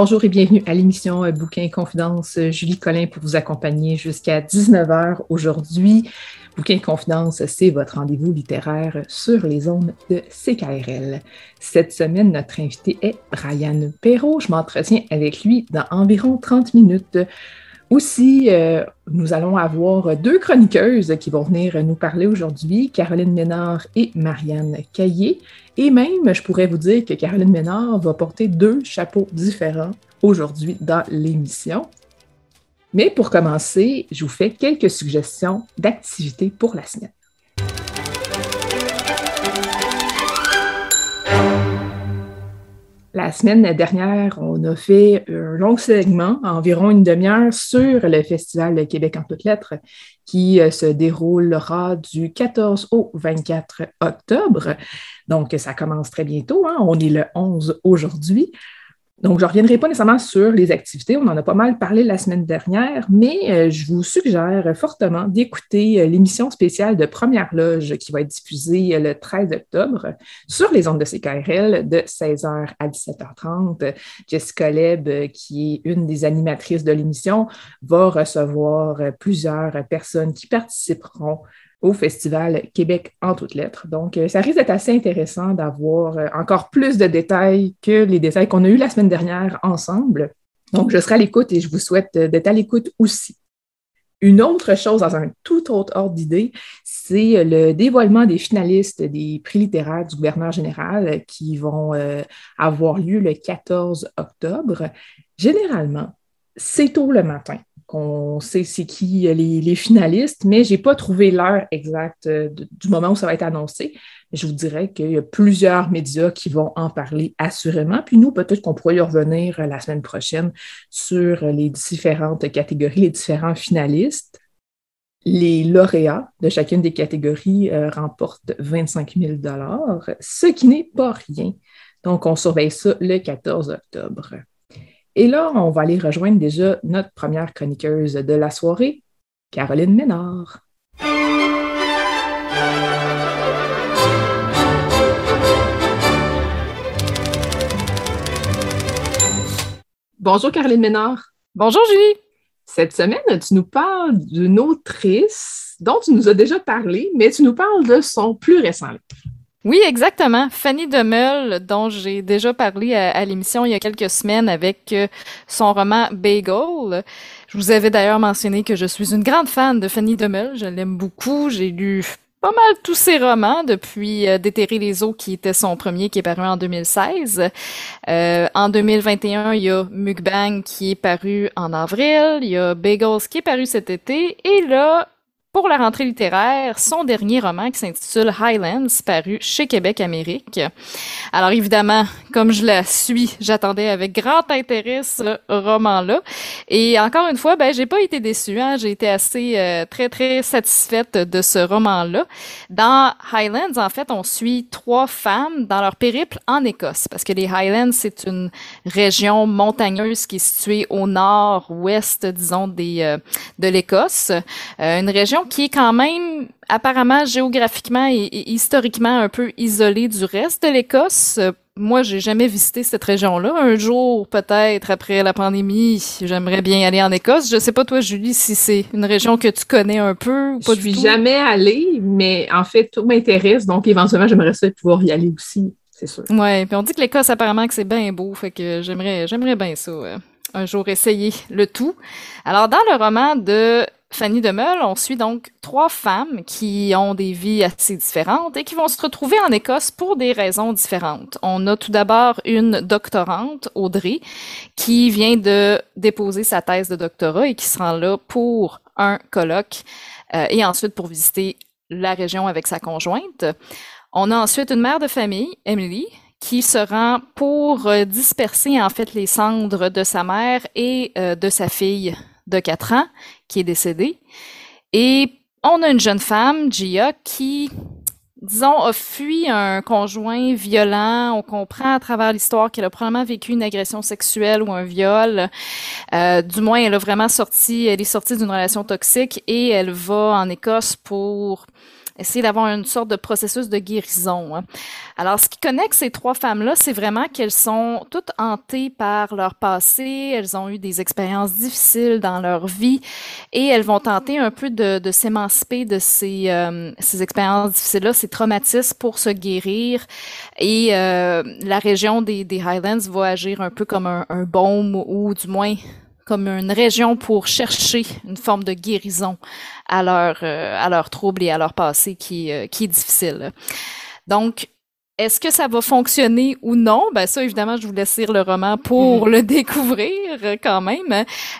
Bonjour et bienvenue à l'émission euh, Bouquin Confidence. Euh, Julie Collin pour vous accompagner jusqu'à 19h aujourd'hui. Bouquin Confidence, c'est votre rendez-vous littéraire sur les ondes de CKRL. Cette semaine, notre invité est Brian Perrault. Je m'entretiens avec lui dans environ 30 minutes. Aussi, euh, nous allons avoir deux chroniqueuses qui vont venir nous parler aujourd'hui, Caroline Ménard et Marianne Caillé. Et même, je pourrais vous dire que Caroline Ménard va porter deux chapeaux différents aujourd'hui dans l'émission. Mais pour commencer, je vous fais quelques suggestions d'activités pour la semaine. La semaine dernière, on a fait un long segment, environ une demi-heure, sur le Festival Québec en toutes lettres qui euh, se déroulera du 14 au 24 octobre. Donc, ça commence très bientôt. Hein. On est le 11 aujourd'hui. Donc, je ne reviendrai pas nécessairement sur les activités. On en a pas mal parlé la semaine dernière, mais euh, je vous suggère fortement d'écouter euh, l'émission spéciale de Première Loge qui va être diffusée euh, le 13 octobre sur les ondes de CKRL de 16h à 17h30. Jessica Leb, qui est une des animatrices de l'émission, va recevoir plusieurs personnes qui participeront au Festival Québec en toutes lettres. Donc, euh, ça risque d'être assez intéressant d'avoir euh, encore plus de détails que les détails qu'on a eus la semaine dernière ensemble. Donc, je serai à l'écoute et je vous souhaite euh, d'être à l'écoute aussi. Une autre chose dans un tout autre ordre d'idée, c'est le dévoilement des finalistes des prix littéraires du gouverneur général qui vont avoir lieu le 14 octobre. Généralement, c'est tôt le matin qu'on sait c'est qui euh, les, finalistes, mais je n'ai pas trouvé l'heure exacte euh, du moment où ça va être annoncé. Je vous dirais qu'il y a plusieurs médias qui vont en parler assurément. Puis nous, peut-être qu'on pourrait y revenir euh, la semaine prochaine sur les différentes catégories, les différents finalistes. Les lauréats de chacune des catégories remportent 25 000 ce qui n'est pas rien. Donc, on surveille ça le 14 octobre. Et là, on va aller rejoindre déjà notre première chroniqueuse de la soirée, Caroline Ménard. Bonjour Caroline Ménard. Bonjour Julie. Cette semaine, tu nous parles d'une autrice dont tu nous as déjà parlé, mais tu nous parles de son plus récent livre. Oui, exactement. Fanny Demeul, dont j'ai déjà parlé à, l'émission il y a quelques semaines avec euh, son roman Bagel. Je vous avais d'ailleurs mentionné que je suis une grande fan de Fanny Demeul. Je l'aime beaucoup. J'ai lu pas mal tous ses romans depuis euh, Déterrer les eaux qui était son premier qui est paru en 2016. Euh, en 2021, il y a Mukbang qui est paru en avril, il y a Bagels qui est paru cet été et là, pour la rentrée littéraire son dernier roman qui s'intitule Highlands, paru chez Québec Amérique. Alors évidemment, comme je la suis, j'attendais avec grand intérêt ce roman-là. Et encore une fois, ben j'ai pas été déçue. Hein? J'ai été assez euh, très très satisfaite de ce roman-là. Dans Highlands, en fait, on suit trois femmes dans leur périple en Écosse, parce que les Highlands c'est une région montagneuse qui est située au nord-ouest, disons, des euh, de l'Écosse, euh, une région qui est quand même apparemment géographiquement et, historiquement un peu isolée du reste de l'Écosse moi, j'ai jamais visité cette région-là. Un jour, peut-être, après la pandémie, j'aimerais bien aller en Écosse. Je sais pas, toi, Julie, si c'est une région que tu connais un peu ou pas Je suis jamais allée, mais en fait, tout m'intéresse. Donc, éventuellement, j'aimerais ça pouvoir y aller aussi, c'est sûr. Ouais, puis on dit que l'Écosse, apparemment, que c'est bien beau. Fait que j'aimerais, j'aimerais bien ça. un jour essayer le tout. Alors, dans le roman de Fanny Demeul, on suit donc trois femmes qui ont des vies assez différentes et qui vont se retrouver en Écosse pour des raisons différentes. On a tout d'abord une doctorante, Audrey, qui vient de déposer sa thèse de doctorat et qui se rend là pour un colloque euh, et ensuite pour visiter la région avec sa conjointe. On a ensuite une mère de famille, Emily, qui se rend pour euh, disperser en fait les cendres de sa mère et euh, de sa fille de 4 ans qui est décédée. Et on a une jeune femme, Gia, qui, disons, a fui un conjoint violent. On comprend à travers l'histoire qu'elle a probablement vécu une agression sexuelle ou un viol. Euh, du moins, elle a vraiment sorti, elle est sortie d'une relation toxique et elle va en Écosse pour essayer d'avoir une sorte de processus de guérison. Hein. Alors, ce qui connecte ces trois femmes-là, c'est vraiment qu'elles sont toutes hantées par leur passé, elles ont eu des expériences difficiles dans leur vie et elles vont tenter un peu de, de s'émanciper de ces, euh, ces expériences difficiles-là, ces traumatismes pour se guérir. Et euh, la région des, des Highlands va agir un peu comme un, un baume ou du moins comme une région pour chercher une forme de guérison à leur, euh, à leur trouble et à leur passé qui, euh, qui est difficile. Donc, est-ce que ça va fonctionner ou non? Ben ça, évidemment, je vous laisse lire le roman pour mhm. le découvrir euh, quand même.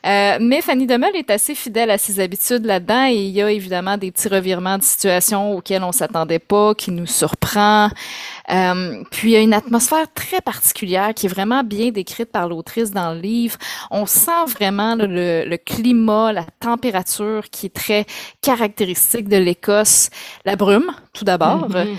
Euh, mais Fanny Demel est assez fidèle à ses habitudes là-dedans et il y a évidemment des petits revirements de situation auxquels on s'attendait pas, qui nous surprend. Euh, puis il y a une atmosphère très particulière qui est vraiment bien décrite par l'autrice dans le livre. On sent vraiment le, le, climat, la température qui est très caractéristique de l'Écosse. La brume, tout d'abord. Mhm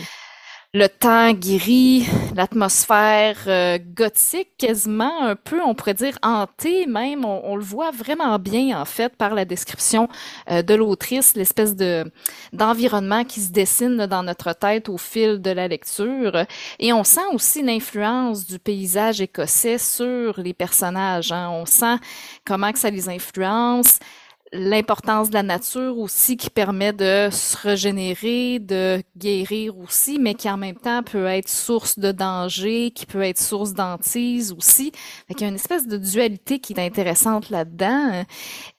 le temps gris, l'atmosphère euh, gothique quasiment un peu, on pourrait dire hantée même. On, le voit vraiment bien en fait par la description euh, de l'autrice, l'espèce de d'environnement qui se dessine dans notre tête au fil de la lecture. Et on sent aussi l'influence du paysage écossais sur les personnages. Hein. On sent comment que ça les influence l'importance de la nature aussi qui permet de se régénérer, de guérir aussi, mais qui en même temps peut être source de danger, qui peut être source d'antise aussi. il y a une espèce de dualité qui est intéressante là-dedans.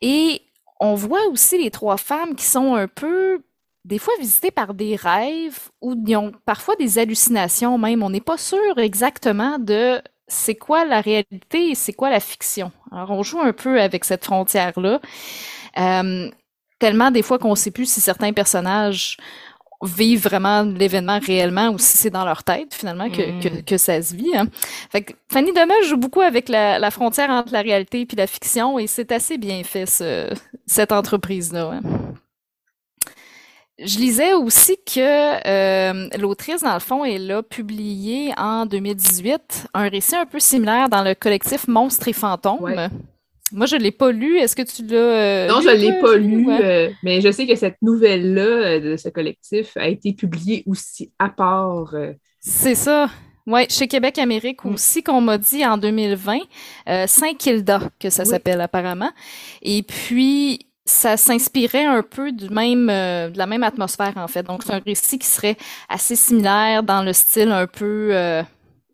Et on voit aussi les trois femmes qui sont un peu des fois visitées par des rêves ou ils ont parfois des hallucinations même. On n'est pas sûr exactement de c'est quoi la réalité et c'est quoi la fiction. Alors on joue un peu avec cette frontière-là. Euh, tellement des fois qu'on ne sait plus si certains personnages vivent vraiment l'événement réellement ou si c'est dans leur tête finalement que, que, mm. que, ça se vit. Hein. Fait que Fanny Demel joue beaucoup avec la, la, frontière entre la réalité et la fiction et c'est assez bien fait ce, cette entreprise-là. Hein. Je lisais aussi que euh, l'autrice, dans le fond, elle a publié en 2018 un récit un peu similaire dans le collectif Monstres et Fantômes. Moi, je l'ai pas lu. Est-ce que tu l'as euh, Non, je l'ai pas lu, euh, mais je sais que cette nouvelle-là euh, de ce collectif a été publiée aussi à part. C'est ça. Oui, chez Québec Amérique mm. aussi, qu'on m'a dit en 2020, Saint-Kilda, que ça s'appelle apparemment. Et puis, ça s'inspirait un peu du même, de la même atmosphère, en fait. Donc, c'est un récit qui serait assez similaire dans le style un peu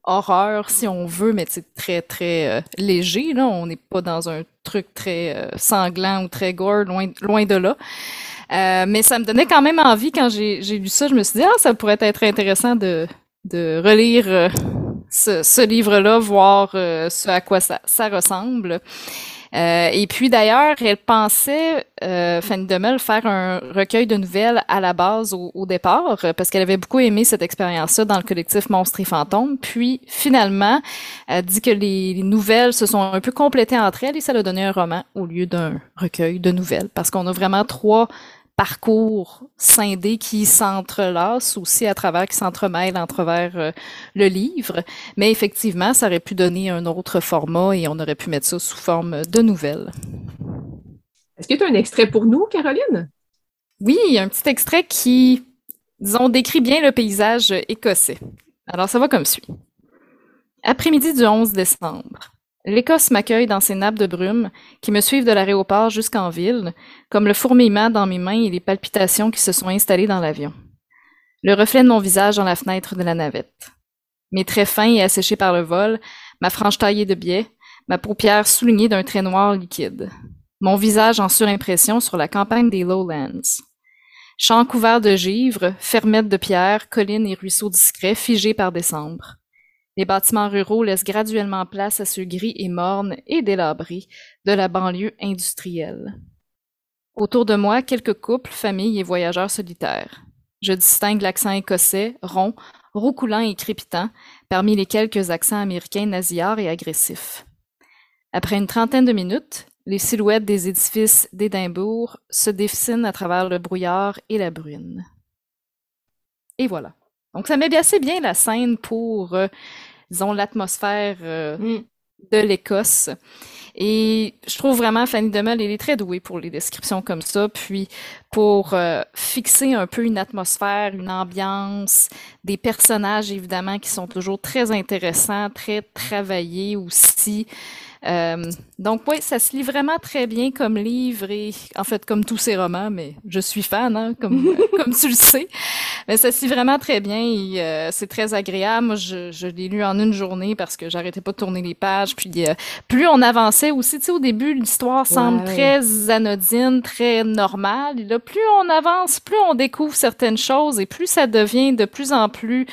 horreur si on veut, mais c'est très très euh, léger. Là, on n'est pas dans un truc très euh, sanglant ou très gore, loin loin de là. Euh, mais ça me donnait quand même envie quand j'ai lu ça. Je me suis dit ah ça pourrait être intéressant de de relire ce, ce livre-là, voir ce à quoi ça, ça ressemble. Euh, et puis d'ailleurs, elle pensait, euh, Fanny Demel, faire un recueil de nouvelles à la base au, départ, parce qu'elle avait beaucoup aimé cette expérience-là dans le collectif Monstres et Fantômes. Puis finalement, elle dit que les, nouvelles se sont un peu complétées entre elles et ça a donné un roman au lieu d'un recueil de nouvelles, parce qu'on a vraiment trois parcours scindés qui s'entrelacent aussi à travers, qui s'entremêlent entre travers euh, le livre. Mais effectivement, ça aurait pu donner un autre format et on aurait pu mettre ça sous forme de nouvelles. Est-ce que tu as un extrait pour nous, Caroline? Oui, un petit extrait qui, disons, décrit bien le paysage écossais. Alors, ça va comme suit. Après-midi du 11 décembre. L'Écosse m'accueille dans ses nappes de brume qui me suivent de l'aéroport jusqu'en ville, comme le fourmillement dans mes mains et les palpitations qui se sont installées dans l'avion. Le reflet de mon visage dans la fenêtre de la navette. Mes traits fins et asséchés par le vol, ma frange taillée de biais, ma paupière soulignée d'un trait noir liquide. Mon visage en surimpression sur la campagne des Lowlands. Champs couverts de givre, fermettes de pierre, collines et ruisseaux discrets figés par décembre. Les bâtiments ruraux laissent graduellement place à ceux gris et mornes et délabrés de la banlieue industrielle. Autour de moi, quelques couples, familles et voyageurs solitaires. Je distingue l'accent écossais, rond, roucoulant et crépitant, parmi les quelques accents américains nasillards et agressifs. Après une trentaine de minutes, les silhouettes des édifices d'Édimbourg se dessinent à travers le brouillard et la brune. Et voilà. Donc, ça met assez bien la scène pour, euh, disons, l'atmosphère euh, mm. de l'Écosse. Et je trouve vraiment Fanny Demel, elle est très douée pour les descriptions comme ça, puis pour euh, fixer un peu une atmosphère, une ambiance, des personnages évidemment qui sont toujours très intéressants, très travaillés aussi. Euh, donc oui, ça se lit vraiment très bien comme livre et en fait comme tous ces romans, mais je suis fan, hein, comme comme tu le sais. Mais ça se lit vraiment très bien et euh, c'est très agréable. Moi, je, je l'ai lu en une journée parce que j'arrêtais pas de tourner les pages. Puis euh, plus on avançait aussi, tu sais, au début l'histoire semble très anodine, très normale. Et là, plus on avance, plus on découvre certaines choses et plus ça devient de plus en plus,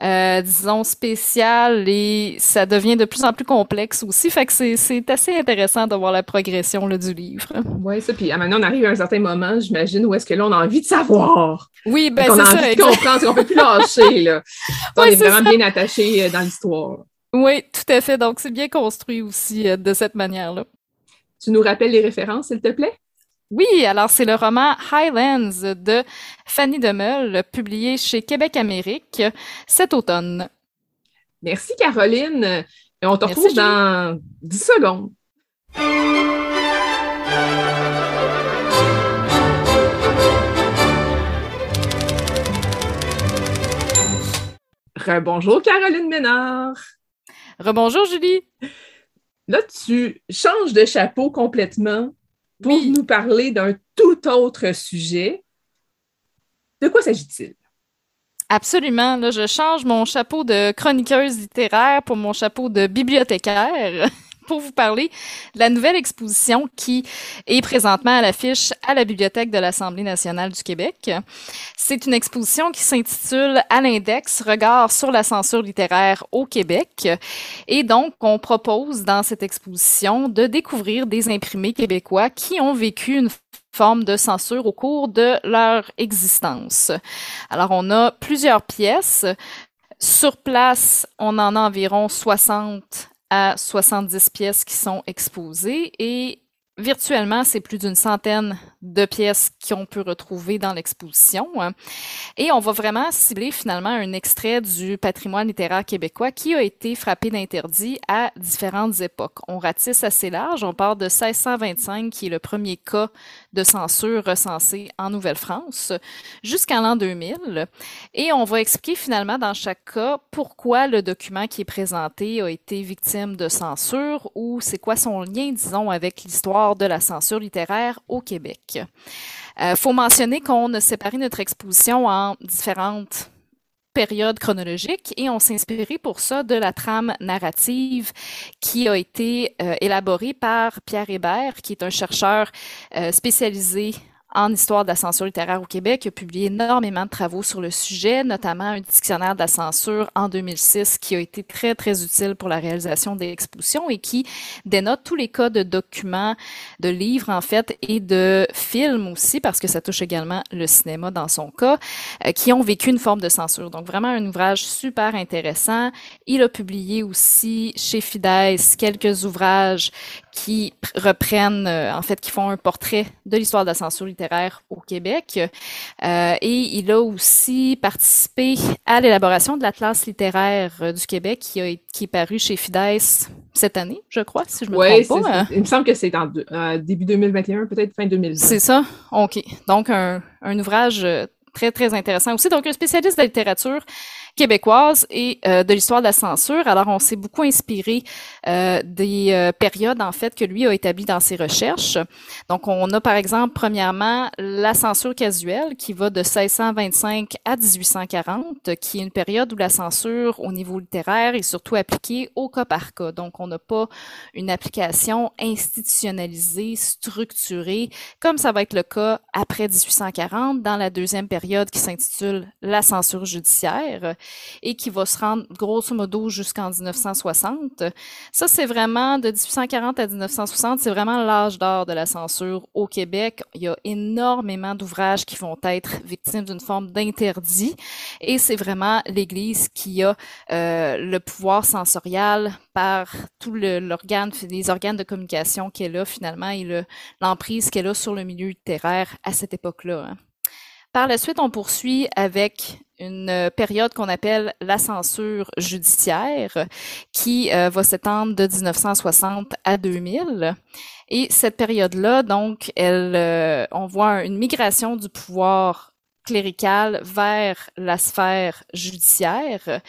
disons, spécial et ça devient de plus en plus complexe aussi. Fait que c'est c'est assez intéressant de voir la progression là, du livre. Oui, ça. Puis maintenant, on arrive à un certain moment, j'imagine, où est-ce que là, on a envie de savoir. Oui, ben c'est ça. On a envie de comprendre, qu'on peut plus lâcher. Là. on est, vraiment bien attaché euh, dans l'histoire. Oui, tout à fait. Donc, c'est bien construit aussi euh, de cette manière-là. Tu nous rappelles les références, s'il te plaît? Oui, alors c'est le roman Highlands de Fanny Demeul, publié chez Québec Amérique cet automne. Merci Caroline. Et on te retrouve dans 10 secondes. Rebonjour Caroline Ménard. Rebonjour Julie. Là, tu changes de chapeau complètement pour nous parler d'un tout autre sujet. De quoi s'agit-il? Absolument. Là, je change mon chapeau de chroniqueuse littéraire pour mon chapeau de bibliothécaire. pour vous parler de la nouvelle exposition qui est présentement à l'affiche à la Bibliothèque de l'Assemblée nationale du Québec. C'est une exposition qui s'intitule À l'index, regard sur la censure littéraire au Québec. Et donc, on propose dans cette exposition de découvrir des imprimés québécois qui ont vécu une de censure au cours de leur existence. Alors, on a plusieurs pièces. Sur place, on en a environ 60 à 70 pièces qui sont exposées et virtuellement, c'est plus d'une centaine de pièces qu'on peut retrouver dans l'exposition. Et on va vraiment cibler finalement un extrait du patrimoine littéraire québécois qui a été frappé d'interdit à différentes époques. On ratisse assez large, on part de 1625, qui est le premier cas de censure recensé en Nouvelle-France, jusqu'à l'an 2000. Et on va expliquer finalement dans chaque cas pourquoi le document qui est présenté a été victime de censure ou c'est quoi son lien, disons, avec l'histoire de la censure littéraire au Québec. Il euh, faut mentionner qu'on a séparé notre exposition en différentes périodes chronologiques et on s'est inspiré pour ça de la trame narrative qui a été euh, élaborée par Pierre Hébert, qui est un chercheur euh, spécialisé en histoire de la censure littéraire au Québec, a publié énormément de travaux sur le sujet, notamment un dictionnaire de la censure en 2006 qui a été très, très utile pour la réalisation des expositions et qui dénote tous les cas de documents, de livres en fait et de films aussi, parce que ça touche également le cinéma dans son cas, euh, qui ont vécu une forme de censure. Donc vraiment un ouvrage super intéressant. Il a publié aussi chez Fides quelques ouvrages qui reprennent, euh, en fait, qui font un portrait de l'histoire de la censure littéraire au Québec. Euh, et il a aussi participé à l'élaboration de l'Atlas littéraire euh, du Québec qui, a, qui est paru chez Fides cette année, je crois, si je me trompe pas. Il me semble que c'est en début 2021, peut-être fin 2020. C'est ça? OK. Donc, un, un ouvrage très, très intéressant aussi. Donc, un spécialiste de la littérature québécoise et euh, de l'histoire de la censure. Alors, on s'est beaucoup inspiré euh, des euh, périodes, en fait, que lui a établies dans ses recherches. Donc, on a, par exemple, premièrement, la censure casuelle qui va de 1625 à 1840, qui est une période où la censure au niveau littéraire est surtout appliquée au cas par cas. Donc, on n'a pas une application institutionnalisée, structurée, comme ça va être le cas après 1840 dans la deuxième période qui s'intitule la censure judiciaire et qui va se rendre grosso modo jusqu'en 1960. Ça, c'est vraiment de 1840 à 1960, c'est vraiment l'âge d'or de la censure au Québec. Il y a énormément d'ouvrages qui vont être victimes d'une forme d'interdit et c'est vraiment l'Église qui a euh, le pouvoir sensorial par tout l'organe, les organes de communication qu'elle a finalement et l'emprise qu'elle a sur le milieu littéraire à cette époque-là. Hein. Par la suite, on poursuit avec une euh, période qu'on appelle la censure judiciaire qui euh, va s'étendre de 1960 à 2000. Et cette période-là, donc, elle, euh, on voit une migration du pouvoir clérical vers la sphère judiciaire.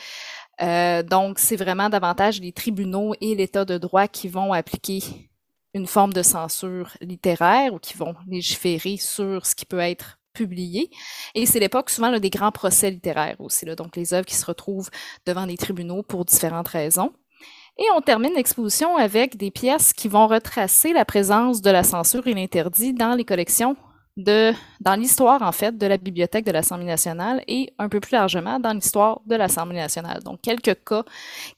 donc, c'est vraiment davantage les tribunaux et l'État de droit qui vont appliquer une forme de censure littéraire ou qui vont légiférer sur ce qui peut être publié. Et c'est l'époque souvent des grands procès littéraires aussi, là, donc les œuvres qui se retrouvent devant les tribunaux pour différentes raisons. Et on termine l'exposition avec des pièces qui vont retracer la présence de la censure et l'interdit dans les collections de, dans l'histoire, en fait, de la Bibliothèque de l'Assemblée nationale et un peu plus largement dans l'histoire de l'Assemblée nationale. Donc, quelques cas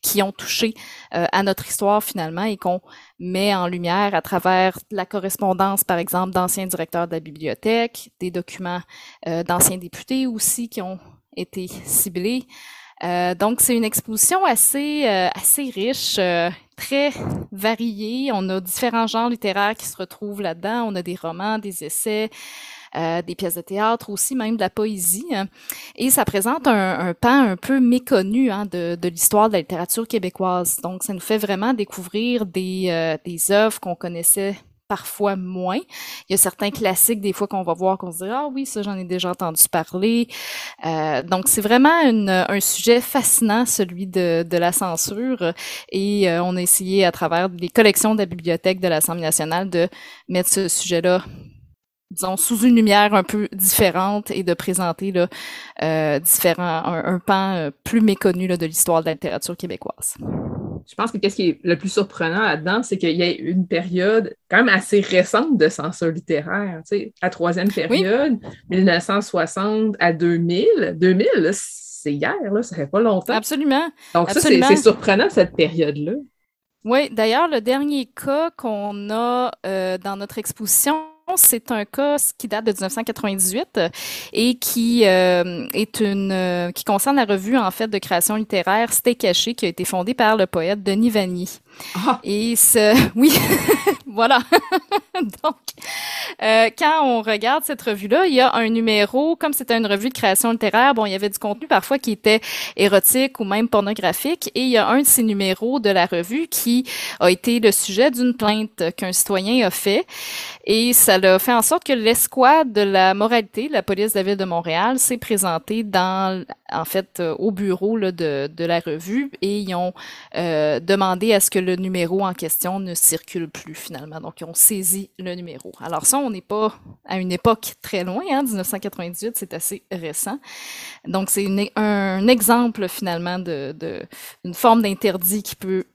qui ont touché euh, à notre histoire finalement et qu'on met en lumière à travers la correspondance, par exemple, d'anciens directeurs de la bibliothèque, des documents euh, d'anciens députés aussi qui ont été ciblés. Euh, donc, c'est une exposition assez, assez riche, très varié. On a différents genres littéraires qui se retrouvent là-dedans. On a des romans, des essais, euh, des pièces de théâtre aussi, même de la poésie. Hein. Et ça présente un, un, pan un peu méconnu hein, de, de l'histoire de la littérature québécoise. Donc, ça nous fait vraiment découvrir des, euh, des œuvres qu'on connaissait parfois moins. Il y a certains classiques des fois qu'on va voir qu'on se dit ah oui ça j'en ai déjà entendu parler. Euh, donc c'est vraiment un sujet fascinant celui de, la censure et euh, on a essayé à travers les collections de la bibliothèque de l'Assemblée nationale de mettre ce sujet-là disons, sous une lumière un peu différente et de présenter là, euh, différents, un, pan plus méconnu de l'histoire de la littérature québécoise je pense que qu'est-ce qui est le plus surprenant là-dedans, c'est qu'il y a une période quand même assez récente de censure littéraire. Tu sais, la troisième période, 1960 à 2000. 2000, c'est hier, là, ça fait pas longtemps. Absolument. Donc ça, c'est surprenant, cette période-là. Oui, d'ailleurs, le dernier cas qu'on a euh, dans notre exposition, c'est un cas qui date de 1998 euh, et qui euh, est une euh, qui concerne la revue en fait de création littéraire C'était caché qui a été fondée par le poète Denis Vanier. Ah. Et ce oui, voilà. Donc quand on regarde cette revue-là, il y a un numéro, comme c'était une revue de création littéraire, bon, il y avait du contenu parfois qui était érotique ou même pornographique, et il y a un de ces numéros de la revue qui a été le sujet d'une plainte qu'un citoyen a fait, et ça a fait en sorte que l'escouade de la moralité, la police de la ville de Montréal, s'est présentée dans, en fait, euh, au bureau de, la revue et ils ont euh, demandé à ce que le numéro en question ne circule plus finalement. Donc, ils ont saisi le numéro. Alors ça, on n'est pas à une époque très loin, hein, 1998, c'est assez récent. Donc, c'est un exemple finalement de, de une forme d'interdit qui peut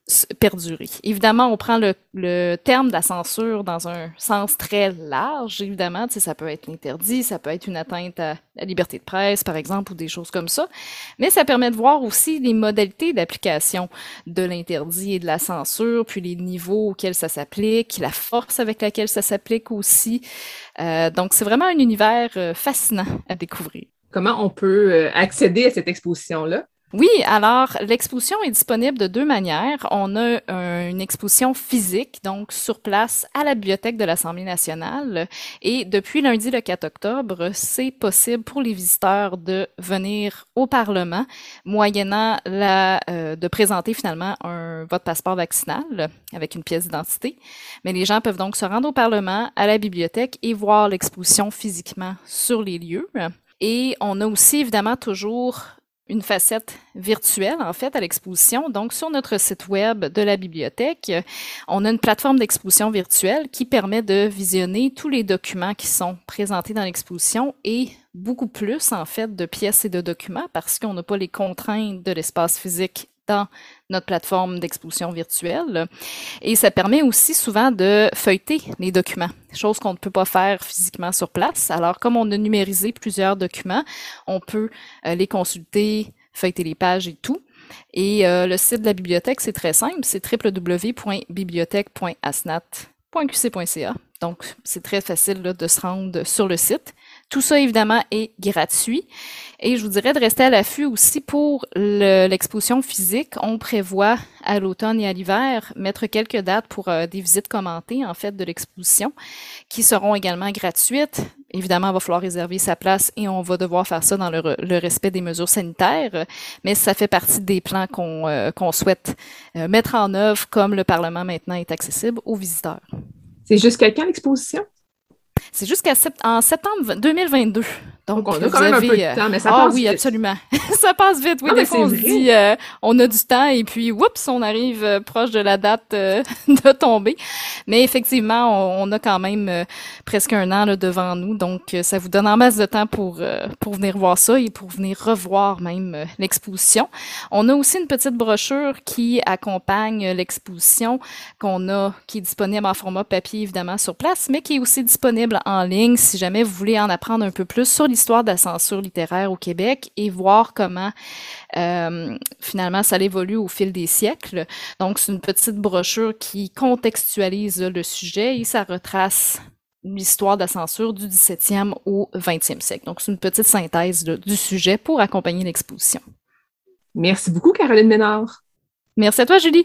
perdurer. Évidemment, on prend le, terme de la censure dans un sens très large, évidemment. Tu ça peut être interdit, ça peut être une atteinte à la liberté de presse, par exemple, ou des choses comme ça. Mais ça permet de voir aussi les modalités d'application de l'interdit et de la censure, puis les niveaux auxquels ça s'applique, la force avec laquelle ça s'applique aussi. Euh, donc, c'est vraiment un univers euh, fascinant à découvrir. Comment on peut euh, accéder à cette exposition-là? Oui, alors l'exposition est disponible de deux manières. On a une exposition physique, donc sur place à la bibliothèque de l'Assemblée nationale. Et depuis lundi le 4 octobre, c'est possible pour les visiteurs de venir au Parlement, moyennant la, euh, de présenter finalement un votre passeport vaccinal avec une pièce d'identité. Mais les gens peuvent donc se rendre au Parlement, à la bibliothèque et voir l'exposition physiquement sur les lieux. Et on a aussi évidemment toujours une facette virtuelle, en fait, à l'exposition. Donc, sur notre site web de la bibliothèque, on a une plateforme d'exposition virtuelle qui permet de visionner tous les documents qui sont présentés dans l'exposition et beaucoup plus, en fait, de pièces et de documents parce qu'on n'a pas les contraintes de l'espace physique dans notre plateforme d'exposition virtuelle. Et ça permet aussi souvent de feuilleter les documents, chose qu'on ne peut pas faire physiquement sur place. Alors, comme on a numérisé plusieurs documents, on peut euh, les consulter, feuilleter les pages et tout. Et euh, le site de la bibliothèque, c'est très simple, c'est www.bibliothèque.asnat.qc.ca. Donc, c'est très facile de se rendre sur le site. Tout ça, évidemment, est gratuit. Et je vous dirais de rester à l'affût aussi pour l'exposition physique. On prévoit à l'automne et à l'hiver mettre quelques dates pour euh, des visites commentées, en fait, de l'exposition, qui seront également gratuites. Évidemment, il va falloir réserver sa place et on va devoir faire ça dans le, respect des mesures sanitaires, mais ça fait partie des plans qu'on euh, souhaite euh, mettre en œuvre comme le Parlement maintenant est accessible aux visiteurs. C'est jusqu'à quand l'exposition? C'est jusqu'à en septembre 2022. Donc, on a quand même un peu de euh, temps, mais ça ah, passe oui, absolument. ça passe vite. Oui, des fois, on se dit, euh, on a du temps et puis, oups, on arrive euh, proche de la date de tomber. Mais effectivement, on, a quand même presque un an là, devant nous. Donc, ça vous donne en masse de temps pour, pour venir voir ça et pour venir revoir même l'exposition. On a aussi une petite brochure qui accompagne l'exposition qu'on a, qui est disponible en format papier, évidemment, sur place, mais qui est aussi disponible en ligne si jamais vous voulez en apprendre un peu plus sur l'histoire de la censure littéraire au Québec et voir comment euh, finalement ça évolue au fil des siècles. Donc, c'est une petite brochure qui contextualise le sujet et ça retrace l'histoire de la censure du 17e au 20e siècle. Donc, c'est une petite synthèse du sujet pour accompagner l'exposition. Merci beaucoup, Caroline Ménard. Merci à toi, Julie.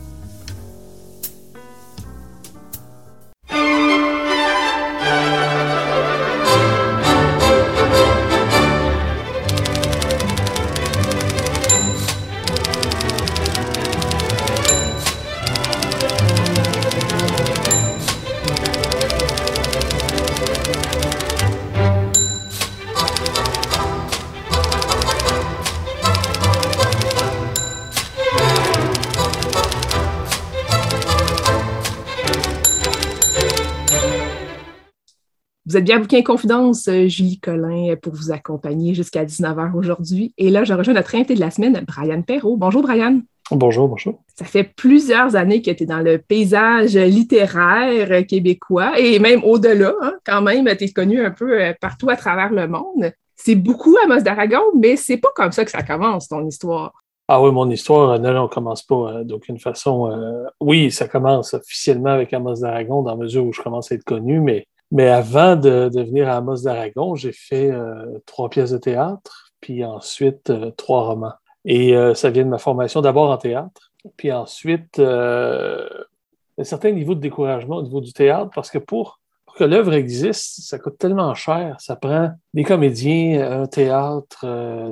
Vous êtes bien Bouquin Confidence, euh, Julie Collin, pour vous accompagner jusqu'à 19h aujourd'hui. Et là, je rejoins notre invité de la semaine, Brian Perrault. Bonjour, Brian. Bonjour, bonjour. Ça fait plusieurs années que tu es dans le paysage littéraire québécois et même au-delà, hein, quand même, tu es connu un peu euh, partout à travers le monde. C'est beaucoup Amos d'Aragon, mais c'est pas comme ça que ça commence, ton histoire. Ah oui, mon histoire, non, non, on commence pas d'aucune façon. Euh, oui, ça commence officiellement avec Amos d'Aragon dans la mesure où je commence à être connu, mais mais avant de, de venir à Amos d'Aragon, j'ai fait euh, trois pièces de théâtre, puis ensuite euh, trois romans. Et euh, ça vient de ma formation d'abord en théâtre, puis ensuite un certain niveau de découragement au niveau du théâtre, parce que pour, pour que l'œuvre existe, ça coûte tellement cher. Ça prend des comédiens, un théâtre,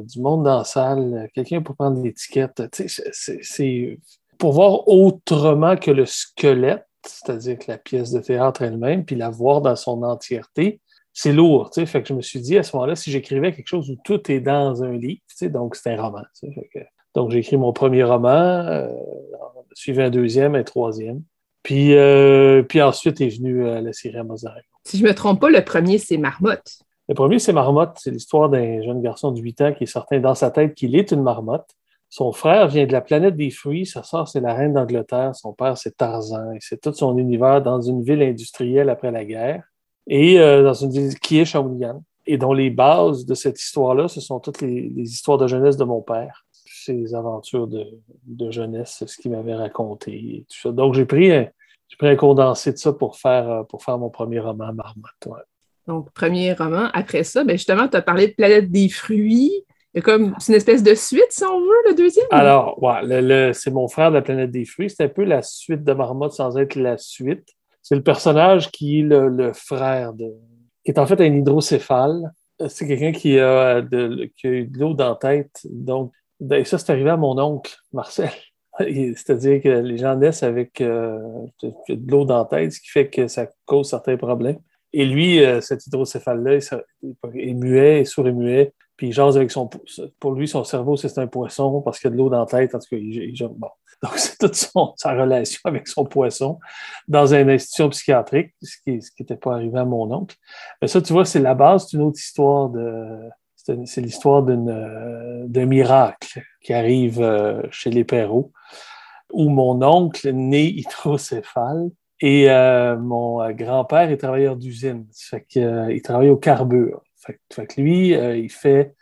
du monde dans la salle, quelqu'un pour prendre l'étiquette. C'est pour voir autrement que le squelette c'est-à-dire que la pièce de théâtre elle-même, puis la voir dans son entièreté, c'est lourd. Fait que je me suis dit à ce moment-là, si j'écrivais quelque chose où tout est dans un livre, donc c'est un roman. donc j'ai écrit mon premier roman, euh, suivi un deuxième, un troisième. Puis, euh, puis ensuite est venue euh, la série Amazon. Si je ne me trompe pas, le premier, c'est Marmotte. Le premier, c'est Marmotte. C'est l'histoire d'un jeune garçon de 8 ans qui est certain dans sa tête qu'il est une marmotte. Son frère vient de la planète des fruits, sa sœur, c'est la reine d'Angleterre, son père, c'est Tarzan, et c'est tout son univers dans une ville industrielle après la guerre, et euh, dans une ville qui est Shawinigan, et dont les bases de cette histoire-là, ce sont toutes les, histoires de jeunesse de mon père, ses aventures de, jeunesse, ce qu'il m'avait raconté. Donc, j'ai pris, un, pris un condensé de ça pour faire, euh, pour faire mon premier roman, Marmotte. Donc, premier roman. Après ça, ben justement, tu as parlé de Planète des fruits comme, c'est une espèce de suite, si on veut, le deuxième? Alors, ouais, c'est mon frère de la planète des fruits. C'est un peu la suite de Marmotte sans être la suite. C'est le personnage qui est le, frère de. qui est en fait un hydrocéphale. C'est quelqu'un qui a, de, a eu de l'eau dans la tête. Donc, ben, ça, c'est arrivé à mon oncle, Marcel. C'est-à-dire que les gens naissent avec euh, de, l'eau dans la tête, ce qui fait que ça cause certains problèmes. Et lui, euh, cet hydrocéphale-là, il est muet, sourd et muet. Puis il jase avec son. Pour lui, son cerveau, c'est un poisson parce qu'il a de l'eau dans la tête. En tout cas, il, bon. Donc, c'est toute sa relation avec son poisson dans une institution psychiatrique, ce qui n'était pas arrivé à mon oncle. Mais ça, tu vois, c'est la base d'une autre histoire de. C'est l'histoire d'un miracle qui arrive euh, chez les Perrault, où mon oncle, né hydrocéphale, et euh, mon euh, grand-père est travailleur d'usine. Fait il travaille au carbure. Fait, que lui, il fait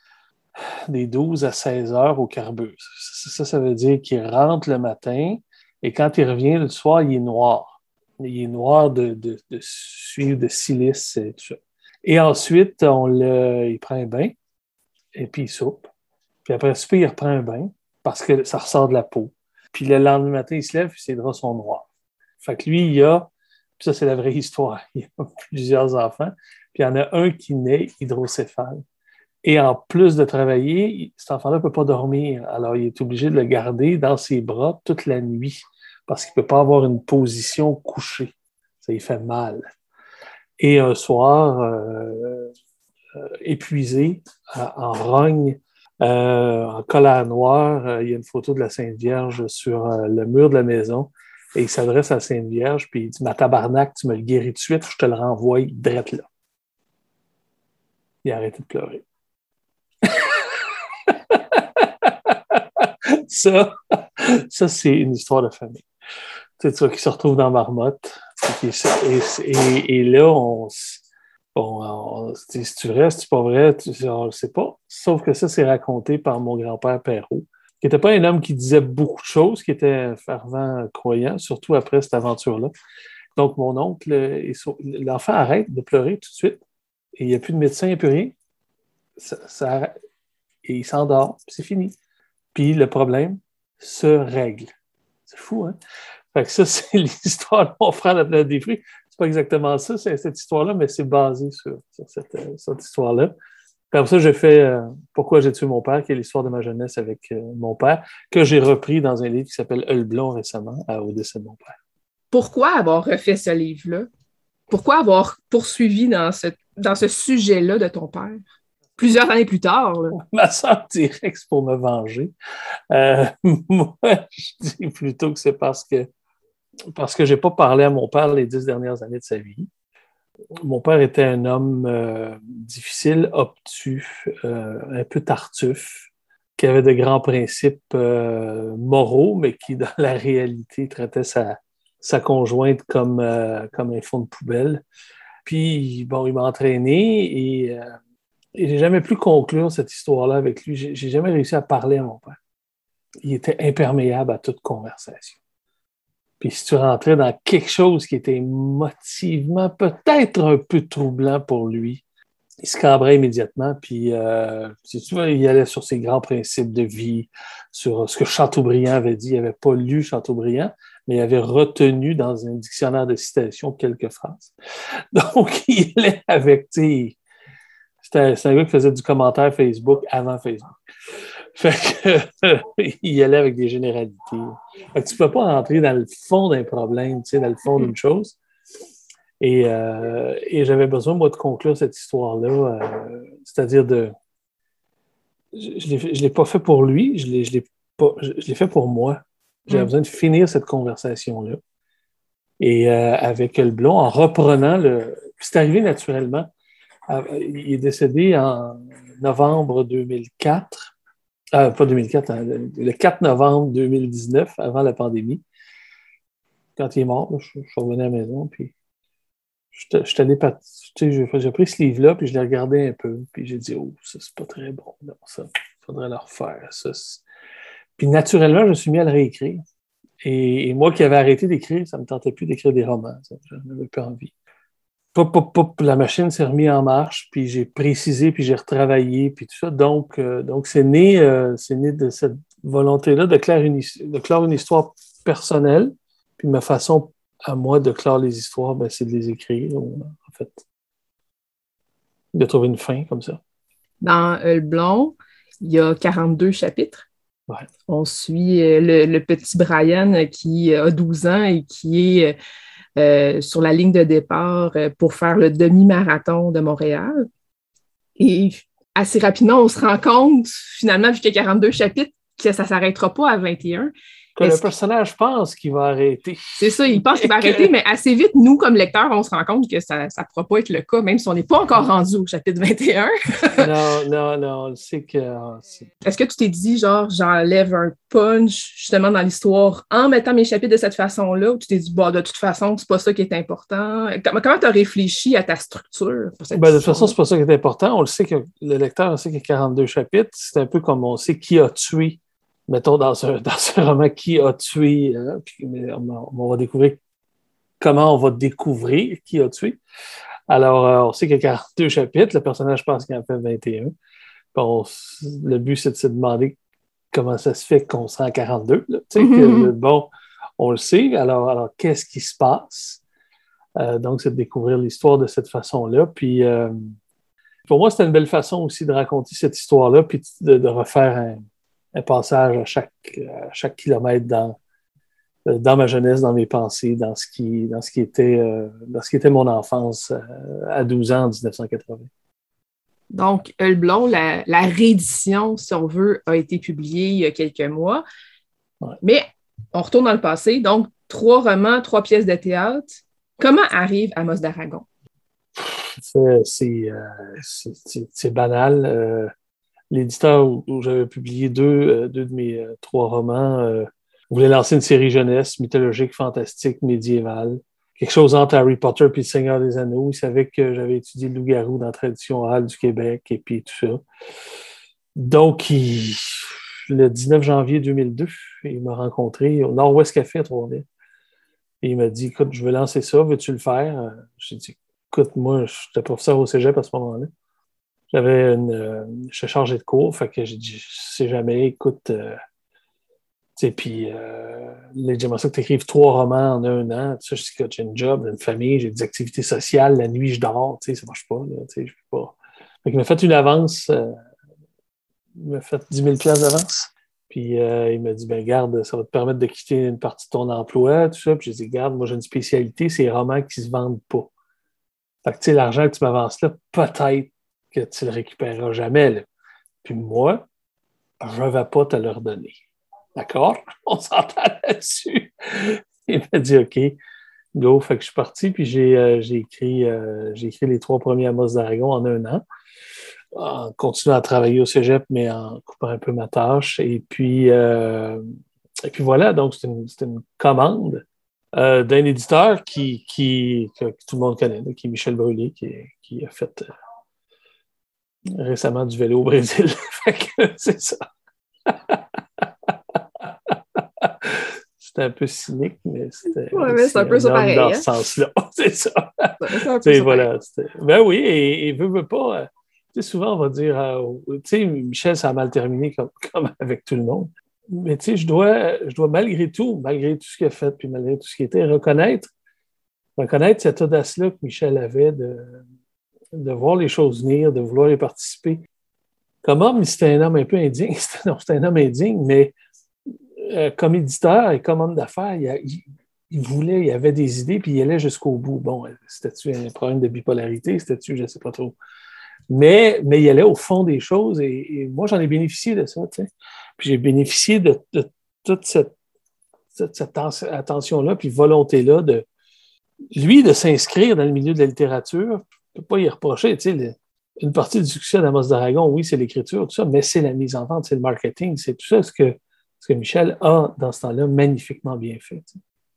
des 12 à 16 heures au carbure. Ça, ça veut dire qu'il rentre le matin et quand il revient le soir, il est noir. Il est noir de, de, de de silice et tout ça. Et ensuite, on le, il prend un bain et puis il soupe. Puis après ça, il reprend un bain parce que ça ressort de la peau. Puis le lendemain matin, il se lève et ses draps sont noirs. Fait que lui, il a, puis ça c'est la vraie histoire, il a plusieurs enfants, puis il y en a un qui naît hydrocéphale. Et en plus de travailler, cet enfant-là ne peut pas dormir. Alors, il est obligé de le garder dans ses bras toute la nuit parce qu'il ne peut pas avoir une position couchée. Ça lui fait mal. Et un soir, euh, euh, épuisé, en rogne, euh, en colère noire, il y a une photo de la Sainte Vierge sur le mur de la maison. Et il s'adresse à la Sainte Vierge, puis il dit Ma tabarnak, tu me le guéris de suite, je te le renvoie direct là. Il a arrêté de pleurer. ça, ça c'est une histoire de famille. C'est ça qui se retrouve dans Marmotte. Et, là, on, bon, si tu restes, c'est pas vrai, on ne sait pas. Sauf que ça, c'est raconté par mon grand-père Perrault, qui n'était pas un homme qui disait beaucoup de choses, qui était un fervent croyant, surtout après cette aventure-là. Donc, mon oncle, l'enfant arrête de pleurer tout de suite. Et il n'y a plus de médecin, il n'y a plus rien. Ça, et il s'endort, c'est fini. Puis le problème se règle. C'est fou, hein? Fait que ça, c'est l'histoire de mon frère la planète des fruits. C'est pas exactement ça, c'est cette histoire-là, mais c'est basé sur, cette, euh, cette histoire-là. Comme ça, j'ai fait euh, Pourquoi j'ai tué mon père, qui est l'histoire de ma jeunesse avec euh, mon père, que j'ai repris dans un livre qui s'appelle Eulblon récemment, au décès de mon père. Pourquoi avoir refait ce livre-là? Pourquoi avoir poursuivi dans ce, dans ce sujet-là de ton père? plusieurs années plus tard. Ma soeur c'est pour me venger. Euh, moi, je dis plutôt que c'est parce que je n'ai pas parlé à mon père les dix dernières années de sa vie. Mon père était un homme euh, difficile, obtus, euh, un peu tartuffe, qui avait de grands principes moraux, mais qui, dans la réalité, traitait sa, sa conjointe comme, comme un fond de poubelle. Puis, bon, il m'a entraîné et et j'ai jamais pu conclure cette histoire-là avec lui. J'ai jamais réussi à parler à mon père. Il était imperméable à toute conversation. Puis si tu rentrais dans quelque chose qui était émotivement peut-être un peu troublant pour lui, il se cabrait immédiatement. Puis euh, si tu vois, il allait sur ses grands principes de vie, sur ce que Chateaubriand avait dit. Il n'avait pas lu Chateaubriand, mais il avait retenu dans un dictionnaire de citations quelques phrases. Donc, il est avec, c'était un gars qui faisait du commentaire Facebook avant Facebook. Fait que, il allait avec des généralités. Tu ne peux pas rentrer dans le fond d'un problème, tu sais, dans le fond d'une chose. Et, euh, et j'avais besoin, moi, de conclure cette histoire-là, euh, c'est-à-dire de. Je ne l'ai pas fait pour lui, je l'ai fait pour moi. J'avais mm. besoin de finir cette conversation-là. Et euh, avec le blond, en reprenant le. C'est arrivé naturellement. Ah, il est décédé en novembre 2004. Euh, pas 2004, hein, le 4 novembre 2019, avant la pandémie. Quand il est mort, je, suis revenu à la maison, puis je suis allé j'ai pris ce livre-là, puis je l'ai regardé un peu, puis j'ai dit, oh, ça, c'est pas très bon, non, ça, il faudrait le refaire. Ça, puis naturellement, je me suis mis à le réécrire. Et, moi qui avais arrêté d'écrire, ça ne me tentait plus d'écrire des romans, j'en avais plus envie. pop, pop, pop, la machine s'est remise en marche, puis j'ai précisé, puis j'ai retravaillé, puis tout ça. Donc, euh, donc c'est né, euh, né de cette volonté-là de, clore une, histoire personnelle. Puis ma façon à moi de clore les histoires, ben, c'est de les écrire, en fait. De trouver une fin comme ça. Dans Blond, il y a 42 chapitres. On suit euh, le, petit Brian qui a 12 ans et qui est euh, sur la ligne de départ euh, pour faire le demi-marathon de Montréal. Et assez rapidement, on se rend compte, finalement, jusqu'à 42 chapitres, que ça ne s'arrêtera pas à 21 que le personnage pense qu'il va arrêter. C'est ça, il pense qu'il va arrêter, mais assez vite, nous, comme lecteurs, on se rend compte que ça ne pourra pas être le cas, même si on n'est pas encore rendu au chapitre 21. non, non, non, c'est que. Ah, Est-ce que tu t'es dit, genre, j'enlève un punch justement dans l'histoire en mettant mes chapitres de cette façon-là, ou tu t'es dit, bah, de toute façon, c'est pas ça qui est important? Comment tu as réfléchi à ta structure pour cette ben, De toute façon, c'est pas ça qui est important. On le sait que le lecteur sait qu'il y a 42 chapitres. C'est un peu comme on sait qui a tué mettons, dans un, dans un roman qui a tué, hein, puis, on, va découvrir comment on va découvrir qui a tué. Alors, euh, on sait qu'il y a 42 chapitres, le personnage pense qu'il en fait 21. Bon, le but, c'est de se demander comment ça se fait qu'on sent 42. Mm-hmm. bon, on le sait. Alors, alors qu'est-ce qui se passe? Euh, donc, c'est de découvrir l'histoire de cette façon-là. Puis, euh, pour moi, c'était une belle façon aussi de raconter cette histoire-là, puis de refaire un, un passage à chaque, chaque kilomètre dans, dans ma jeunesse, dans mes pensées, dans ce qui, dans ce qui, était, euh, dans ce qui était mon enfance euh, à 12 ans en 1980. Donc, Blond, la, la, réédition, si on veut, a été publiée il y a quelques mois. Mais on retourne dans le passé. Donc, trois romans, trois pièces de théâtre. Comment arrive Amos d'Aragon? C'est euh, banal l'éditeur où, j'avais publié deux, euh, deux, de mes euh, trois romans euh, voulait lancer une série jeunesse, mythologique, fantastique, médiévale. Quelque chose entre Harry Potter et le Seigneur des Anneaux. Il savait que j'avais étudié le loup-garou dans la tradition orale du Québec et puis tout ça. Donc, le 19 janvier 2002, il m'a rencontré au Nord-Ouest Café à. Et il m'a dit Écoute, je veux lancer ça, veux-tu le faire? J'ai dit Écoute, moi, j'étais professeur au cégep à ce moment-là. J'avais une. Euh, je chargé de cours, fait que j'ai dit, je sais jamais, écoute. Euh, tu sais, puis, euh, j'aimerais ça que tu écrives trois romans en un an. Tu sais, j'ai une job, une famille, j'ai des activités sociales, la nuit, je dors, tu sais, ça marche pas, tu sais, je peux pas. Fait qu'il m'a fait une avance, euh, il m'a fait 10 000 d'avance. Puis euh, il m'a dit, ben garde, ça va te permettre de quitter une partie de ton emploi, tout ça. Puis j'ai dit, garde, moi j'ai une spécialité, c'est les romans qui se vendent pas. Fait que tu sais, l'argent que tu m'avances là, peut-être tu ne le récupéreras jamais. Puis moi, je ne vais pas te le redonner. D'accord? On s'entend là-dessus. Il m'a dit OK, go. Fait que je suis parti, puis j'ai euh, écrit, euh, écrit les trois premiers Amos d'Aragon en un an, en continuant à travailler au cégep, mais en coupant un peu ma tâche. Et puis, euh, et puis voilà, donc c'est une, une, commande d'un éditeur qui, qui, que, tout le monde connaît, qui est Michel Brûlé, qui, qui a fait récemment du vélo au Brésil. c'est ça. c'était un peu cynique, mais c'était. Ouais, c'est un peu ça pareil. Dans ce hein. sens-là. c'est ça. C'est voilà. Ben oui, et, et veut, veut pas. Euh, tu sais, souvent, on va dire, euh, tu sais, Michel, ça a mal terminé comme, comme avec tout le monde. Mais tu sais, je dois, je dois malgré tout, malgré tout ce qu'il a fait, puis malgré tout ce qui était, reconnaître, reconnaître cette audace-là que Michel avait de, de voir les choses venir, de vouloir y participer. Comme homme, c'était un homme un peu indigne. C'était un homme indigne, mais euh, comme éditeur et comme homme d'affaires, il, voulait, il avait des idées, puis il allait jusqu'au bout. Bon, c'était-tu un problème de bipolarité? C'était-tu, je ne sais pas trop. Mais, mais il allait au fond des choses et, moi, j'en ai bénéficié de ça. Puis j'ai bénéficié de, toute cette, cette attention-là, puis volonté-là de, lui, de s'inscrire dans le milieu de la littérature, ne peux pas y reprocher. une partie du succès d'Amos d'Aragon, oui, c'est l'écriture, tout ça, mais c'est la mise en vente, c'est le marketing, c'est tout ça ce que, ce que Michel a, dans ce temps-là, magnifiquement bien fait.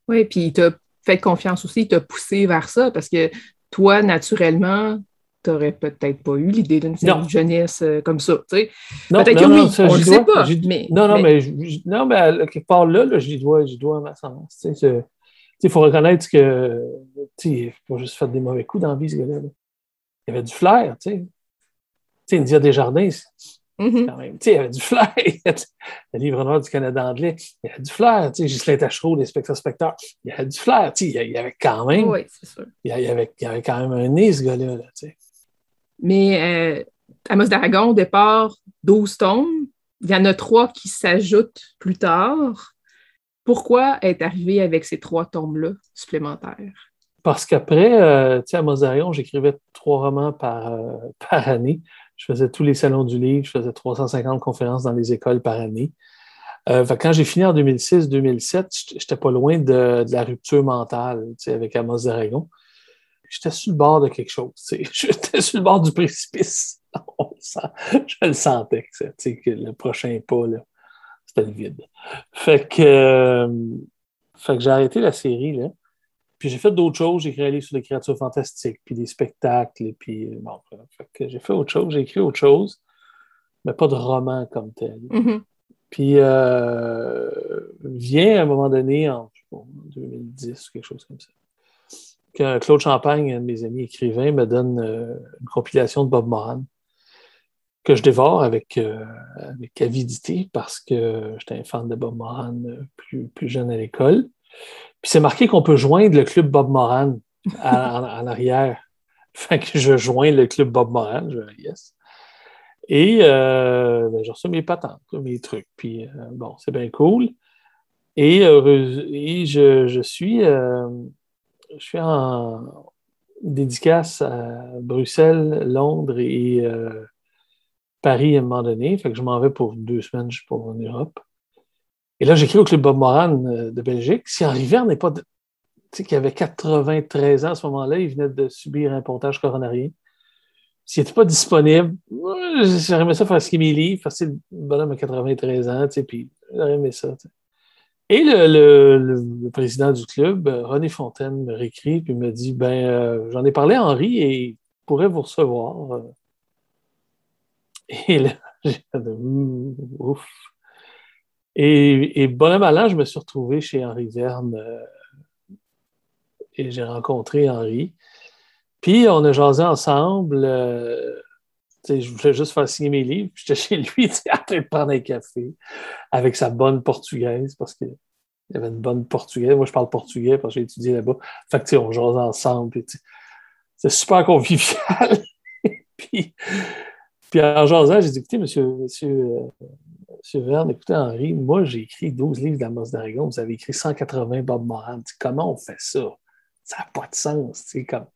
Oui, puis il t'a fait confiance aussi, il t'a poussé vers ça, parce que toi, naturellement, tu n'aurais peut-être pas eu l'idée d'une jeunesse euh, comme ça. Peut-être que oui, on ne sait pas. non, non, mais, non, mais quelque part là, je j'y dois, dois ma sens. Il faut reconnaître que, il ne faut pas juste faire des mauvais coups dans la vie, ce gars-là. Il y avait du flair, tu sais. Tu sais, India Desjardins, mm-hmm. quand même, tu sais, il y avait du flair. le livre noir du Canada anglais, il y avait du flair, tu sais, Ghislain Tachereau, les spectateurs, il y avait du flair, tu sais, il y avait quand même... Oui, c'est sûr. Il y avait, il y avait quand même un nez, ce gars-là, tu sais. Mais euh, Amos d'Aragon, au départ, 12 tomes, il y en a trois qui s'ajoutent plus tard. Pourquoi est arrivé avec ces trois tomes-là supplémentaires? Parce qu'après, euh, à Mozarion, j'écrivais trois romans par, euh, par année. Je faisais tous les salons du livre, je faisais 350 conférences dans les écoles par année. Euh, quand j'ai fini en 2006-2007, j'étais pas loin de, la rupture mentale avec Amos d'Aragon. J'étais sur le bord de quelque chose. J'étais sur le bord du précipice. je le sentais tu sais, que le prochain pas, c'était le vide. Fait que, euh, fait que j'ai arrêté la série, là. Puis j'ai fait d'autres choses. J'ai écrit un livre sur les créatures fantastiques, puis des spectacles, puis euh, bon, fait j'ai fait autre chose, j'ai écrit autre chose, mais pas de roman comme tel. Mm-hmm. Puis euh, vient à un moment donné, en 2010, quelque chose comme ça, que Claude Champagne, un de mes amis écrivains, me donne une compilation de Bob Moran que je dévore avec, euh, avec avidité parce que j'étais un fan de Bob Moran euh, plus, plus jeune à l'école. Puis c'est marqué qu'on peut joindre le club Bob Moran en, arrière. Fait que je joins le club Bob Moran, je yes. Et euh, ben, j'ai reçu mes patentes, mes trucs. Puis euh, bon, c'est bien cool. Et, je, suis, je suis en dédicace à Bruxelles, Londres et Paris à un moment donné. Fait que je m'en vais pour deux semaines, je suis pour en Europe. Et là, j'écris au Club Bob Moran euh, de Belgique. Si Henri Verne n'est pas. Tu sais, qu'il avait 93 ans à ce moment-là, il venait de subir un pontage coronarien. S'il n'était pas disponible, j'aurais aimé ça faire skier mes livres, facile, le bonhomme a 93 ans, tu sais, puis j'aurais aimé ça. Et le, président du club, René Fontaine, me réécrit puis me dit ben euh, j'en ai parlé à Henri et il pourrait vous recevoir. Et là, j'ai ouf. Et, et bonhomme allant, je me suis retrouvé chez Henri Verne euh, et j'ai rencontré Henri. Puis on a jasé ensemble. Euh, je voulais juste faire signer mes livres. J'étais chez lui en train de prendre un café avec sa bonne portugaise parce qu'il y avait une bonne portugaise. Moi, je parle portugais parce que j'ai étudié là-bas. Fait que, on jase ensemble. C'est super convivial. puis, puis en jasant, j'ai dit, écoutez, monsieur, monsieur, euh, Verne, écoutez, Henri, moi, j'ai écrit 12 livres d'Amos d'Aragon, vous avez écrit 180 Bob Moran. Comment on fait ça? Ça n'a pas de sens. Comme...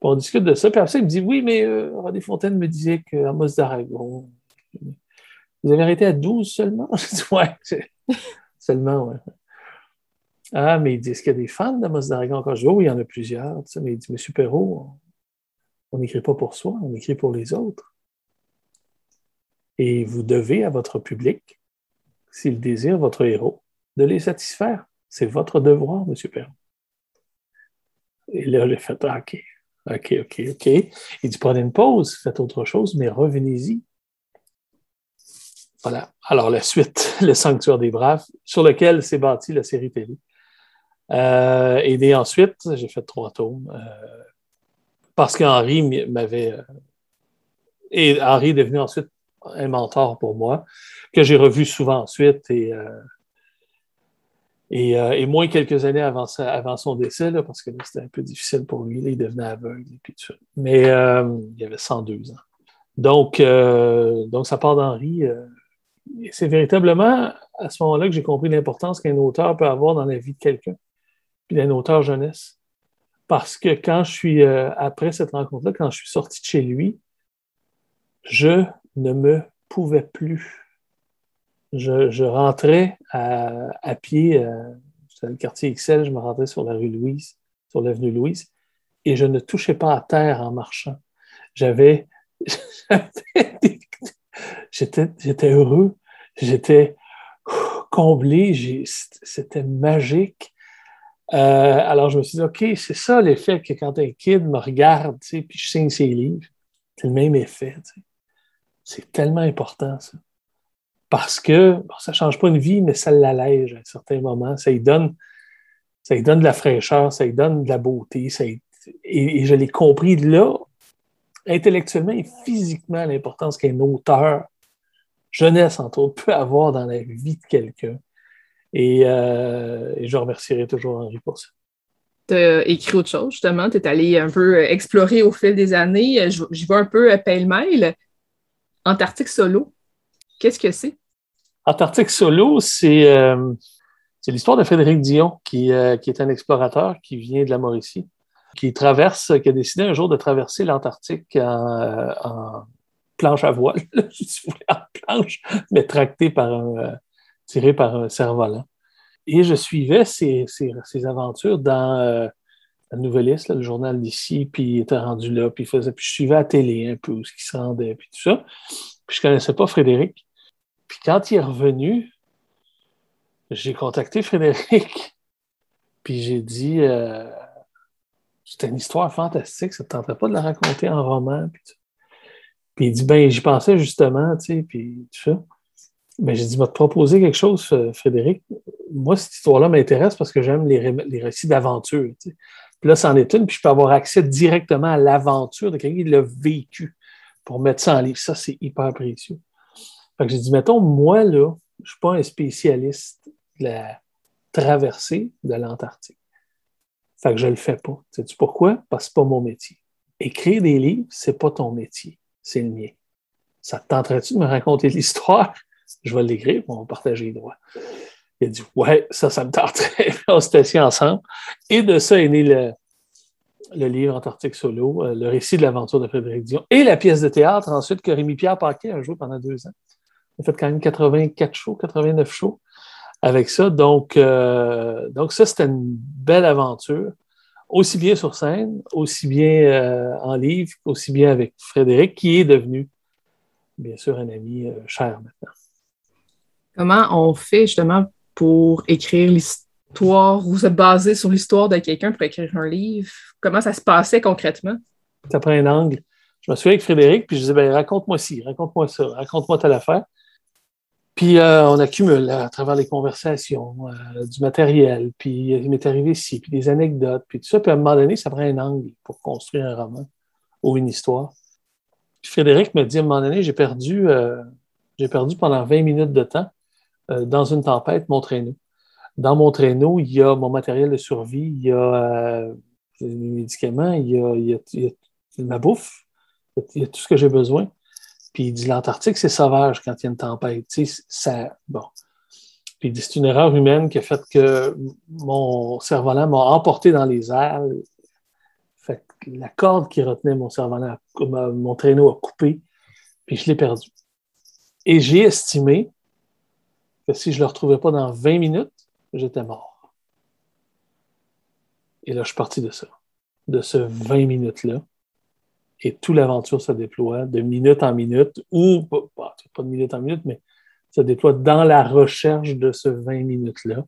on discute de ça. Puis après, il me dit, oui, mais euh, Fontaine me disait que Amos d'Aragon, vous avez arrêté à 12 seulement? J'ai dit, ouais, seulement, ouais. Ah, mais il dit, est-ce qu'il y a des fans d'Amos d'Aragon encore? Je dis, oh, oui, il y en a plusieurs. Mais il dit, Monsieur Perrault, on n'écrit pas pour soi, on écrit pour les autres. Et vous devez à votre public, s'il désire votre héros, de les satisfaire. C'est votre devoir, M. Perron. Et là, j'ai fait ah, OK, OK, OK, OK. Il dit prenez une pause, faites autre chose, mais revenez-y. Voilà. Alors, la suite, Le Sanctuaire des Braves, sur lequel s'est bâtie la série télé. Euh, et ensuite, j'ai fait trois tomes euh, parce qu'Henri m'avait. Euh, et Henri est devenu ensuite un mentor pour moi, que j'ai revu souvent ensuite et, euh, euh, et, moins quelques années avant, son décès, parce que c'était un peu difficile pour lui. il devenait aveugle. Et tout. Mais euh, il avait 102 ans. Donc, donc ça part d'Henri. c'est véritablement à ce moment-là que j'ai compris l'importance qu'un auteur peut avoir dans la vie de quelqu'un, puis d'un auteur jeunesse. Parce que quand je suis, après cette rencontre-là, quand je suis sorti de chez lui, je ne me pouvais plus. Je, rentrais à, pied, euh, dans le quartier XL, je me rentrais sur la rue Louise, sur l'avenue Louise, et je ne touchais pas à terre en marchant. J'avais. j'étais heureux, j'étais comblé, c'était magique. Euh, alors je me suis dit, OK, c'est ça l'effet que quand un kid me regarde, puis je signe ses livres, c'est le même effet. C'est tellement important, ça. Parce que ça ne change pas une vie, mais ça l'allège à un certain moment. Ça lui donne, ça lui donne de la fraîcheur, ça lui donne de la beauté. Et, je l'ai compris là, intellectuellement et physiquement, l'importance qu'un auteur, jeunesse entre autres, peut avoir dans la vie de quelqu'un. Et, euh, je remercierai toujours Henri pour ça tu as écrit autre chose, justement? Tu es allé un peu explorer au fil des années. J'y vais un peu pêle-mêle. Antarctique Solo, qu'est-ce que c'est? Antarctique Solo, c'est euh, l'histoire de Frédéric Dion, qui, euh, qui, est un explorateur qui vient de la Mauricie, qui traverse, qui a décidé un jour de traverser l'Antarctique en, euh, planche à voile, en planche, mais tractée par un, tirée par un cerf-volant. Et je suivais ses, aventures dans la Nouvelliste, le journal d'ici, puis il était rendu là, puis il faisait, puis je suivais à la télé un peu où ce qui se rendait, puis tout ça. Puis je connaissais pas Frédéric. Puis quand il est revenu, j'ai contacté Frédéric, puis j'ai dit euh, c'était une histoire fantastique, ça ne te tenterait pas de la raconter en roman, puis, puis il dit ben j'y pensais justement, tu sais, puis tout ça. Ben, j'ai dit, va te proposer quelque chose, Frédéric. Moi, cette histoire-là m'intéresse parce que j'aime les, les, récits d'aventure. Puis là, c'en est une, puis je peux avoir accès directement à l'aventure de quelqu'un qui l'a vécu pour mettre ça en livre. Ça, c'est hyper précieux. Fait que j'ai dit, mettons, moi, là, je ne suis pas un spécialiste de la traversée de l'Antarctique. Fait que je ne le fais pas. Sais-tu pourquoi? Parce que ce pas mon métier. Écrire des livres, ce n'est pas ton métier, c'est le mien. Ça te tenterait-tu de me raconter l'histoire? je vais l'écrire, on va partager les droits. Il a dit Ouais, ça, ça me tenterait. on s'est assis ensemble. Et de ça est né le, livre Antarctique Solo, euh, le récit de l'aventure de Frédéric Dion, et la pièce de théâtre ensuite que Rémi-Pierre Paquet a joué pendant deux ans. On a fait quand même 84 shows, 89 shows avec ça. Donc, euh, donc ça, c'était une belle aventure, aussi bien sur scène, aussi bien euh, en livre, aussi bien avec Frédéric, qui est devenu, bien sûr, un ami cher maintenant. Comment on fait justement pour écrire l'histoire ou se baser sur l'histoire de quelqu'un pour écrire un livre? Comment ça se passait concrètement? Ça prend un angle. Je me souviens avec Frédéric, puis je disais, ben, raconte-moi ci, raconte-moi ça, raconte-moi telle affaire. Puis euh, on accumule à travers les conversations, euh, du matériel, puis il m'est arrivé ci, puis des anecdotes, puis tout ça. Puis à un moment donné, ça prend un angle pour construire un roman ou une histoire. Frédéric me dit à un moment donné, j'ai perdu, euh, j'ai perdu pendant 20 minutes de temps dans une tempête, mon traîneau. Dans mon traîneau, il y a mon matériel de survie, il y a euh, les médicaments, il y a, il y a, ma bouffe, il y a tout ce que j'ai besoin. Puis il dit l'Antarctique, c'est sauvage quand il y a une tempête. Tu sais, ça, bon. Puis il dit c'est une erreur humaine qui a fait que mon cerf-volant m'a emporté dans les airs. Fait que la corde qui retenait mon cerf-volant, mon traîneau a coupé, puis je l'ai perdu. Et j'ai estimé que si je ne le retrouvais pas dans 20 minutes, j'étais mort. Et là, je suis parti de ça, de ce 20 minutes-là. Et toute l'aventure se déploie de minute en minute, ou pas, de minute en minute, mais se déploie dans la recherche de ce 20 minutes-là.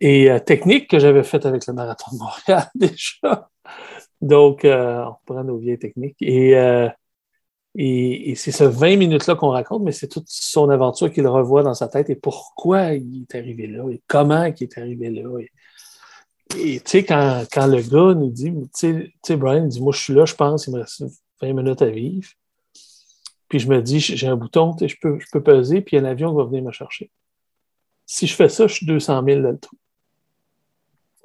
Et euh, technique que j'avais faite avec le marathon de Montréal déjà. Donc, euh, on reprend nos vieilles techniques. Et euh, et, c'est ce 20 minutes-là qu'on raconte, mais c'est toute son aventure qu'il revoit dans sa tête et pourquoi il est arrivé là et comment il est arrivé là. Et tu sais, quand, quand, le gars nous dit, tu sais, Brian dit, moi je suis là, je pense, il me reste 20 minutes à vivre. Puis je me dis, j'ai un bouton, je peux, je peux peser, puis un avion va venir me chercher. Si je fais ça, je suis 200 000 dans le trou.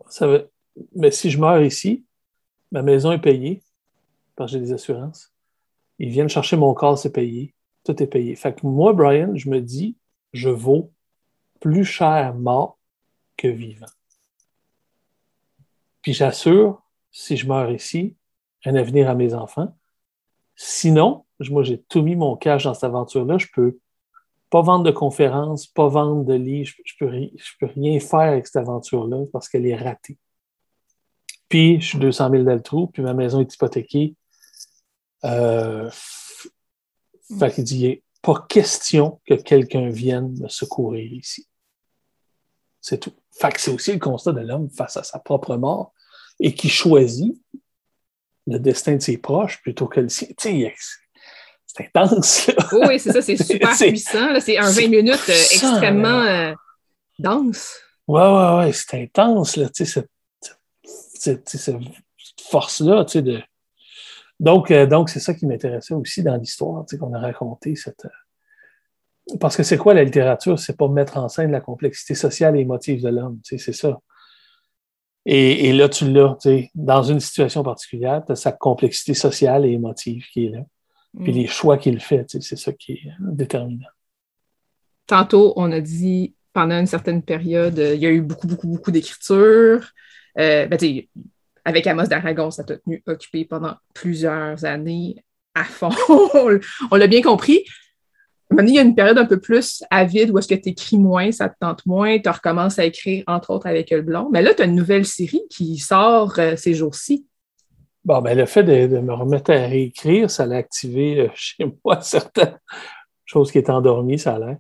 Ça Mais si je meurs ici, ma maison est payée, parce que j'ai des assurances ils viennent chercher mon corps, c'est payé. Tout est payé. Fait que moi, Brian, je me dis, je vaux plus cher mort que vivant. Puis j'assure, si je meurs ici, un avenir à mes enfants. Sinon, moi, j'ai tout mis mon cash dans cette aventure-là. Je peux pas vendre de conférences, pas vendre de livres. Je, peux, je peux rien faire avec cette aventure-là parce qu'elle est ratée. Puis, je suis 200 000 dans le trou, puis ma maison est hypothéquée. Euh, fait qu'il dit, pas question que quelqu'un vienne me secourir ici. C'est tout. Fait que c'est aussi le constat de l'homme face à sa propre mort et qui choisit le destin de ses proches plutôt que le sien. C'est intense. Oui, c'est ça, c'est super puissant. C'est un 20 minutes euh, extrêmement euh, dense. Ouais, ouais, ouais, c'est intense, là, tu sais, cette, cette force-là, tu sais, de. Donc, euh, donc c'est ça qui m'intéressait aussi dans l'histoire, tu sais, qu'on a raconté, cette. Euh, parce que c'est quoi la littérature? C'est pas mettre en scène la complexité sociale et émotive de l'homme, tu sais, c'est ça. Et, et, là, tu l'as, tu sais, dans une situation particulière, tu as sa complexité sociale et émotive qui est là. Puis mm. les choix qu'il fait, tu sais, c'est ça qui est déterminant. Tantôt, on a dit pendant une certaine période, euh, il y a eu beaucoup, beaucoup, beaucoup d'écriture. Euh, ben, avec Amos d'Aragon, ça t'a tenu occupé pendant plusieurs années à fond. on l'a bien compris. Maintenant, il y a une période un peu plus avide où est-ce que tu écris moins, ça te tente moins, tu recommences à écrire, entre autres, avec Le Blond. Mais là, tu as une nouvelle série qui sort euh, ces jours-ci. Bon, ben, le fait de, me remettre à réécrire, ça l'a activé euh, chez moi certaines choses qui étaient endormies, ça a l'air.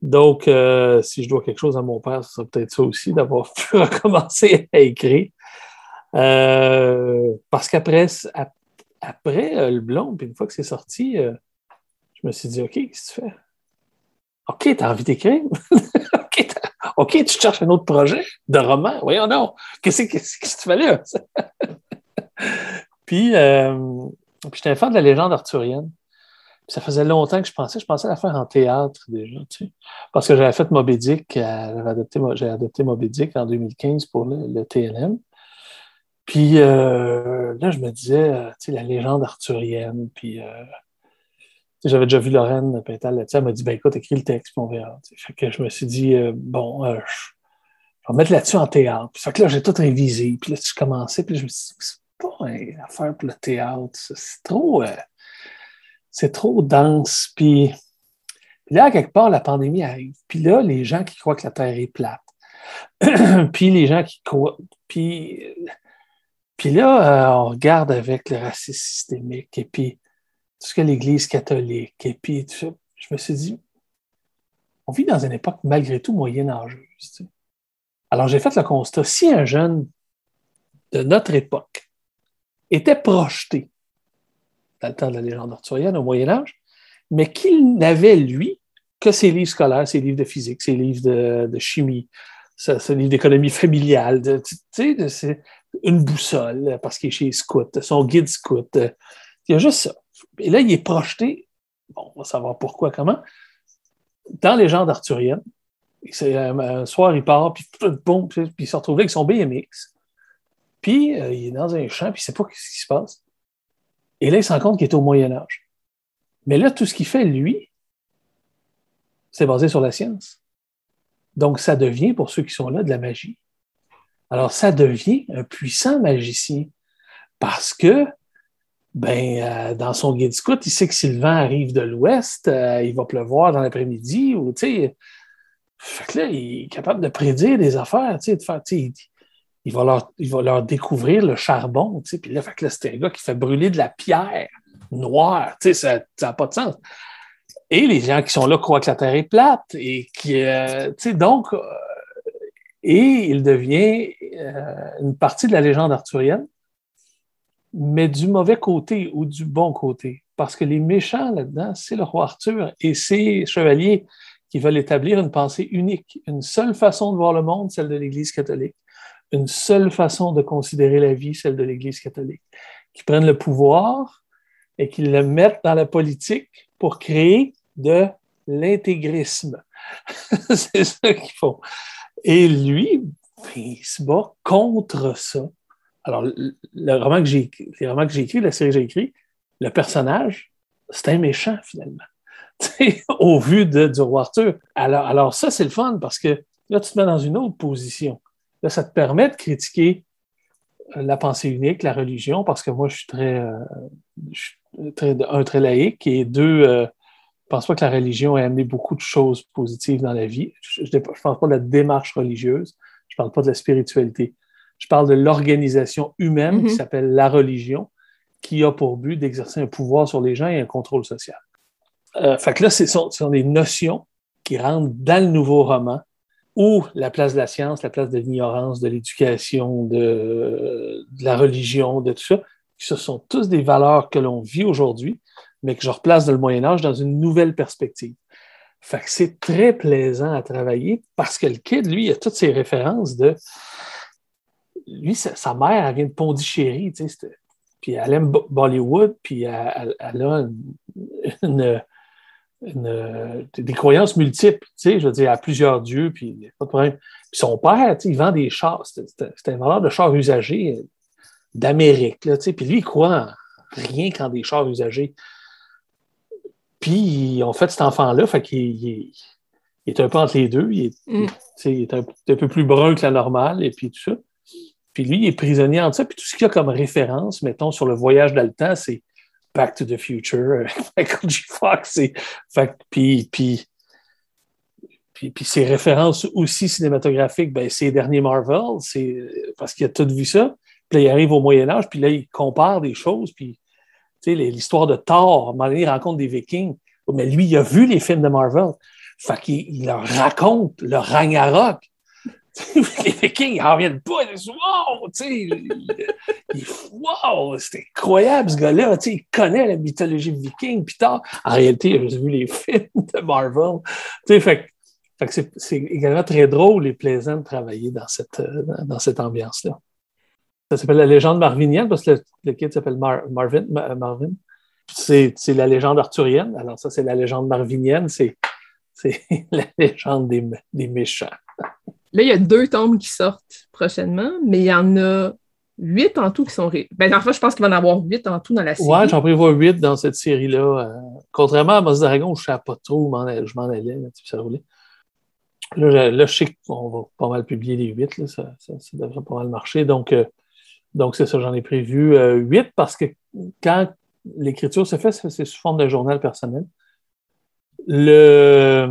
Donc, euh, si je dois quelque chose à mon père, ce serait peut-être ça aussi, d'avoir pu recommencer à écrire. Euh, parce qu'après après, euh, le blond, puis une fois que c'est sorti, je me suis dit, OK, qu'est-ce que tu fais? OK, tu as envie d'écrire? OK, tu cherches un autre projet de roman? Voyons non. Qu'est-ce que tu fais là? puis, puis j'étais un fan de la légende arthurienne ça faisait longtemps que je pensais, je pensais la faire en théâtre déjà. Parce que j'avais fait Moby Dick, euh, j'avais adopté, adopté Moby Dick en 2015 pour le, TLM. Puis euh, là, je me disais, euh, tu sais, la légende arthurienne, puis j'avais déjà vu Lorraine Pintal là-dessus, elle m'a dit, ben écoute, écris le texte, puis on verra. Fait que je me suis dit, bon, je, vais mettre là-dessus en théâtre. Puis fait que là, j'ai tout révisé, puis là, je commençais, puis je me suis dit, c'est pas une affaire pour le théâtre, c'est trop c'est trop dense. Puis là, quelque part, la pandémie arrive. Puis là, les gens qui croient que la Terre est plate. puis les gens qui croient. Puis, puis là, euh, on regarde avec le racisme systémique et puis tout ce que l'Église catholique et puis tout ça. Je me suis dit, on vit dans une époque malgré tout moyenâgeuse. Alors j'ai fait le constat, si un jeune de notre époque était projeté dans le temps de la légende arthurienne, au Moyen Âge, mais qu'il n'avait, lui, que ses livres scolaires, ses livres de physique, ses livres de, chimie, ses livres d'économie familiale, tu sais, une boussole, parce qu'il est chez Scout, son guide Scout. Il y a juste ça. Et là, il est projeté, bon, on va savoir pourquoi, comment, dans les légendes arthuriennes. Un soir, il part, puis, puis il se retrouve là avec son BMX. Puis, euh, il est dans un champ, puis il ne sait pas ce qui se passe. Et là, il se rend compte qu'il est au Moyen Âge. Mais là, tout ce qu'il fait, lui, c'est basé sur la science. Donc, ça devient, pour ceux qui sont là, de la magie. Alors, ça devient un puissant magicien parce que, ben, euh, dans son guide scout, il sait que si le vent arrive de l'ouest, euh, il va pleuvoir dans l'après-midi ou, fait que là, il est capable de prédire des affaires, de faire, sais, il va leur, il va leur découvrir le charbon. Puis là, fait que là, c'est un gars qui fait brûler de la pierre noire. Ça n'a pas de sens. Et les gens qui sont là croient que la Terre est plate. Et qui, euh, donc, euh, et il devient euh, une partie de la légende arthurienne, mais du mauvais côté ou du bon côté. Parce que les méchants là-dedans, c'est le roi Arthur et ses chevaliers qui veulent établir une pensée unique, une seule façon de voir le monde, celle de l'Église catholique une seule façon de considérer la vie, celle de l'Église catholique, qui prennent le pouvoir et qui le mettent dans la politique pour créer de l'intégrisme. c'est ça qu'ils font. Et lui, il se bat contre ça. Alors, le roman que j'ai, les romans que j'ai écrits, la série que j'ai écrit, le personnage, c'est un méchant finalement. au vu de, du roi Arthur. Alors, ça, c'est le fun parce que là, tu te mets dans une autre position. Là, ça te permet de critiquer euh, la pensée unique, la religion, parce que moi, je suis très, euh, très un, très laïque, et deux, euh, je pense pas que la religion ait amené beaucoup de choses positives dans la vie. Je ne pense pas de la démarche religieuse, je ne parle pas de la spiritualité. Je parle de l'organisation humaine qui mm-hmm. s'appelle la religion, qui a pour but d'exercer un pouvoir sur les gens et un contrôle social. fait que là, ce sont, ce sont des notions qui rentrent dans le nouveau roman ou la place de la science, la place de l'ignorance, de l'éducation, de, la religion, de tout ça, ce sont tous des valeurs que l'on vit aujourd'hui, mais que je replace dans le Moyen Âge dans une nouvelle perspective. Fait que c'est très plaisant à travailler parce que le kid, lui, il a toutes ses références de. Lui, sa, mère, elle vient de Pondichéry, tu sais, puis elle aime Bollywood, puis elle, a des croyances multiples, tu sais, je veux dire, à plusieurs dieux, puis pas de problème. Puis son père, tu sais, il vend des chars, c'était un vendeur de chars usagés d'Amérique, tu sais, puis lui, il croit rien qu'en des chars usagés. Puis, ils ont fait cet enfant-là, fait qu'il il, est un peu entre les deux. Il est, mm. un, peu plus brun que la normale, et puis tout ça. Puis lui, il est prisonnier en ça. Puis tout ce qu'il y a comme référence, mettons, sur le voyage dans le temps, c'est Back to the Future, Michael G. Fox. puis, puis, puis, puis, ses références aussi cinématographiques, ben, c'est les derniers Marvel, c'est parce qu'il a tout vu ça. Puis là, il arrive au Moyen-Âge, puis là, il compare des choses, puis l'histoire de Thor, à un moment donné, il rencontre des Vikings. Mais lui, il a vu les films de Marvel. Fait qu'il leur raconte le Ragnarok. les Vikings, ils en reviennent pas. Ils disent Wow! Wow! C'est incroyable, ce gars-là. Il connaît la mythologie viking. Puis tard, en réalité, il a vu les films de Marvel. Fait, fait c'est également très drôle et plaisant de travailler dans cette, dans cette ambiance-là. Ça s'appelle la légende marvinienne parce que le, kit s'appelle Marvin. Marvin. C'est la légende arthurienne. Alors, ça, c'est la légende marvinienne. C'est la légende des, des, méchants. Là, il y a deux tombes qui sortent prochainement, mais il y en a huit en tout qui sont. Ben, en fait, je pense qu'il va y en avoir huit en tout dans la série. Ouais, j'en prévois huit dans cette série-là. Euh, contrairement à Moss Dragon, je ne savais pas trop où je m'en allais. Là, ça roulait. Là, je, sais qu'on va pas mal publier les huit. ça, ça, devrait pas mal marcher. Donc, euh, donc, c'est ça, j'en ai prévu euh, huit parce que quand l'écriture se fait, c'est sous forme de journal personnel. Le,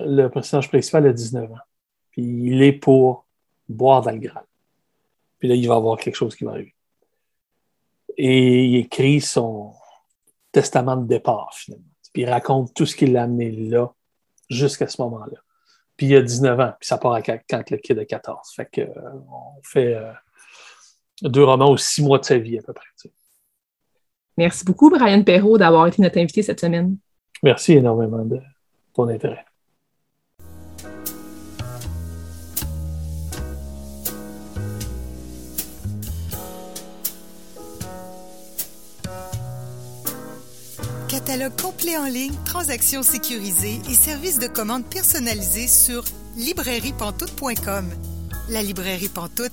le personnage principal a 19 ans. Puis il est pour boire dans le Graal. Puis là, il va avoir quelque chose qui va arriver. Et il écrit son testament de départ, finalement. Puis il raconte tout ce qui l'a amené là, jusqu'à ce moment-là. Puis il a 19 ans, puis ça part quand le kid a 14. Fait que, euh, on fait. Deux romans aux six mois de sa vie à peu près. Merci beaucoup, Brian Perrault, d'avoir été notre invité cette semaine. Merci énormément de ton intérêt. Catalogue complet en ligne, transactions sécurisées et services de commande personnalisés sur librairiepantoute.com. La librairie Pantoute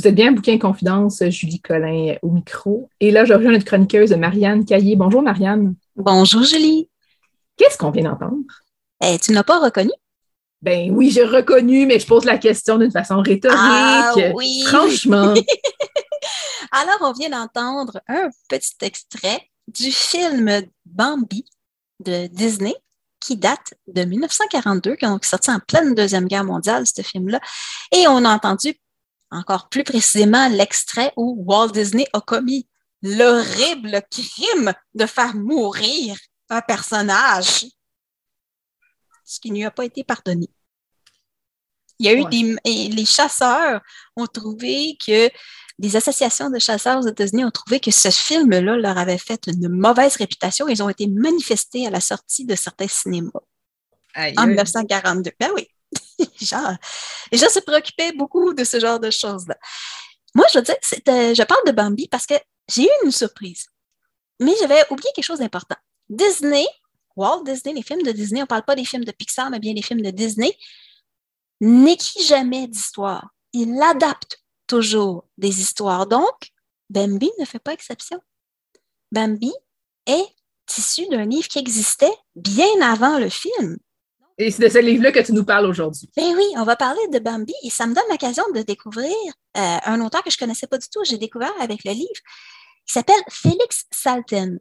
Vous êtes bien Bouquin Confidence, Julie Collin au micro. Et là, je rejoins notre chroniqueuse Marianne Caillé. Bonjour Marianne. Bonjour Julie. Qu'est-ce qu'on vient d'entendre? Eh, tu n'as pas reconnu? Ben oui, j'ai reconnu, mais je pose la question d'une façon rhétorique. Ah, oui. Franchement. Alors, on vient d'entendre un petit extrait du film Bambi de Disney qui date de 1942, qui est sorti en pleine Deuxième Guerre mondiale, ce film-là. Et on a entendu encore plus précisément l'extrait où Walt Disney a commis l'horrible crime de faire mourir un personnage, ce qui ne lui a pas été pardonné. Il y a eu des. les chasseurs ont trouvé que. Les associations de chasseurs aux États-Unis ont trouvé que ce film-là leur avait fait une mauvaise réputation. Ils ont été manifestés à la sortie de certains cinémas en 1942. Ben oui. genre, les gens se préoccupaient beaucoup de ce genre de choses-là. Moi, je veux dire, je parle de Bambi parce que j'ai eu une surprise. Mais j'avais oublié quelque chose d'important. Disney, Walt Disney, les films de Disney, on ne parle pas des films de Pixar, mais bien des films de Disney, n'écrit jamais d'histoire. Il adapte toujours des histoires. Donc, Bambi ne fait pas exception. Bambi est issu d'un livre qui existait bien avant le film. Et c'est de ce livre-là que tu nous parles aujourd'hui. Ben oui, on va parler de Bambi et ça me donne l'occasion de découvrir euh, un auteur que je ne connaissais pas du tout. J'ai découvert avec le livre qui s'appelle Félix Salten.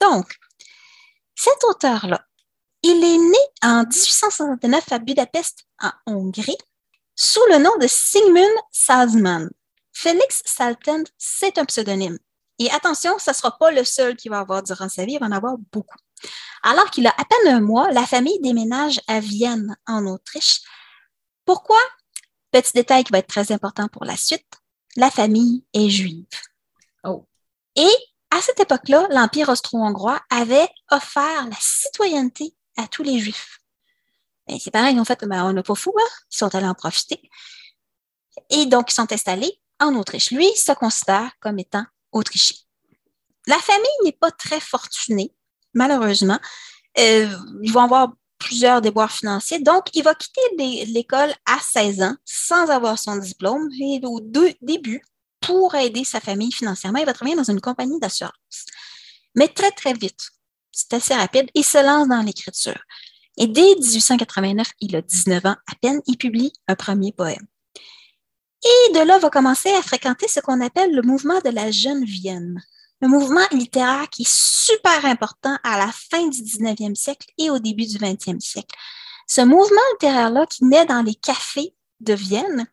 Donc, cet auteur-là, il est né en 1869 à Budapest, en Hongrie, sous le nom de Sigmund Salzmann. Félix Salten, c'est un pseudonyme. Et attention, ce ne sera pas le seul qu'il va avoir durant sa vie, il va en avoir beaucoup. Alors qu'il a à peine un mois, la famille déménage à Vienne, en Autriche. Pourquoi? Petit détail qui va être très important pour la suite, la famille est juive. Oh. Et à cette époque-là, l'Empire austro-hongrois avait offert la citoyenneté à tous les Juifs. Et c'est pareil, en fait, ben, on n'a pas fou, hein? ils sont allés en profiter. Et donc, ils sont installés en Autriche. Lui se considère comme étant autrichien. La famille n'est pas très fortunée malheureusement. Euh, ils vont avoir plusieurs déboires financiers. Donc, il va quitter l'école à 16 ans sans avoir son diplôme et au début, pour aider sa famille financièrement, il va travailler dans une compagnie d'assurance. Mais très, très vite, c'est assez rapide, il se lance dans l'écriture. Et dès 1889, il a 19 ans à peine, il publie un premier poème. Et de là, va commencer à fréquenter ce qu'on appelle le mouvement de la jeune Vienne un mouvement littéraire qui est super important à la fin du 19e siècle et au début du 20e siècle. Ce mouvement littéraire-là, qui naît dans les cafés de Vienne,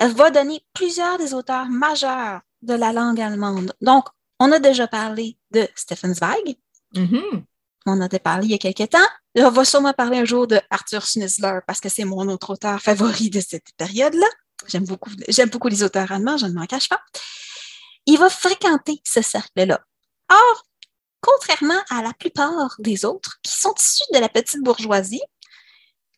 va donner plusieurs des auteurs majeurs de la langue allemande. Donc, on a déjà parlé de Stefan Zweig. Mm-hmm. On en a parlé il y a quelques temps. On va sûrement parler un jour de Arthur Schnitzler parce que c'est mon autre auteur favori de cette période-là. J'aime beaucoup, j'aime beaucoup les auteurs allemands, je ne m'en cache pas il va fréquenter ce cercle-là. Or, contrairement à la plupart des autres qui sont issus de la petite bourgeoisie,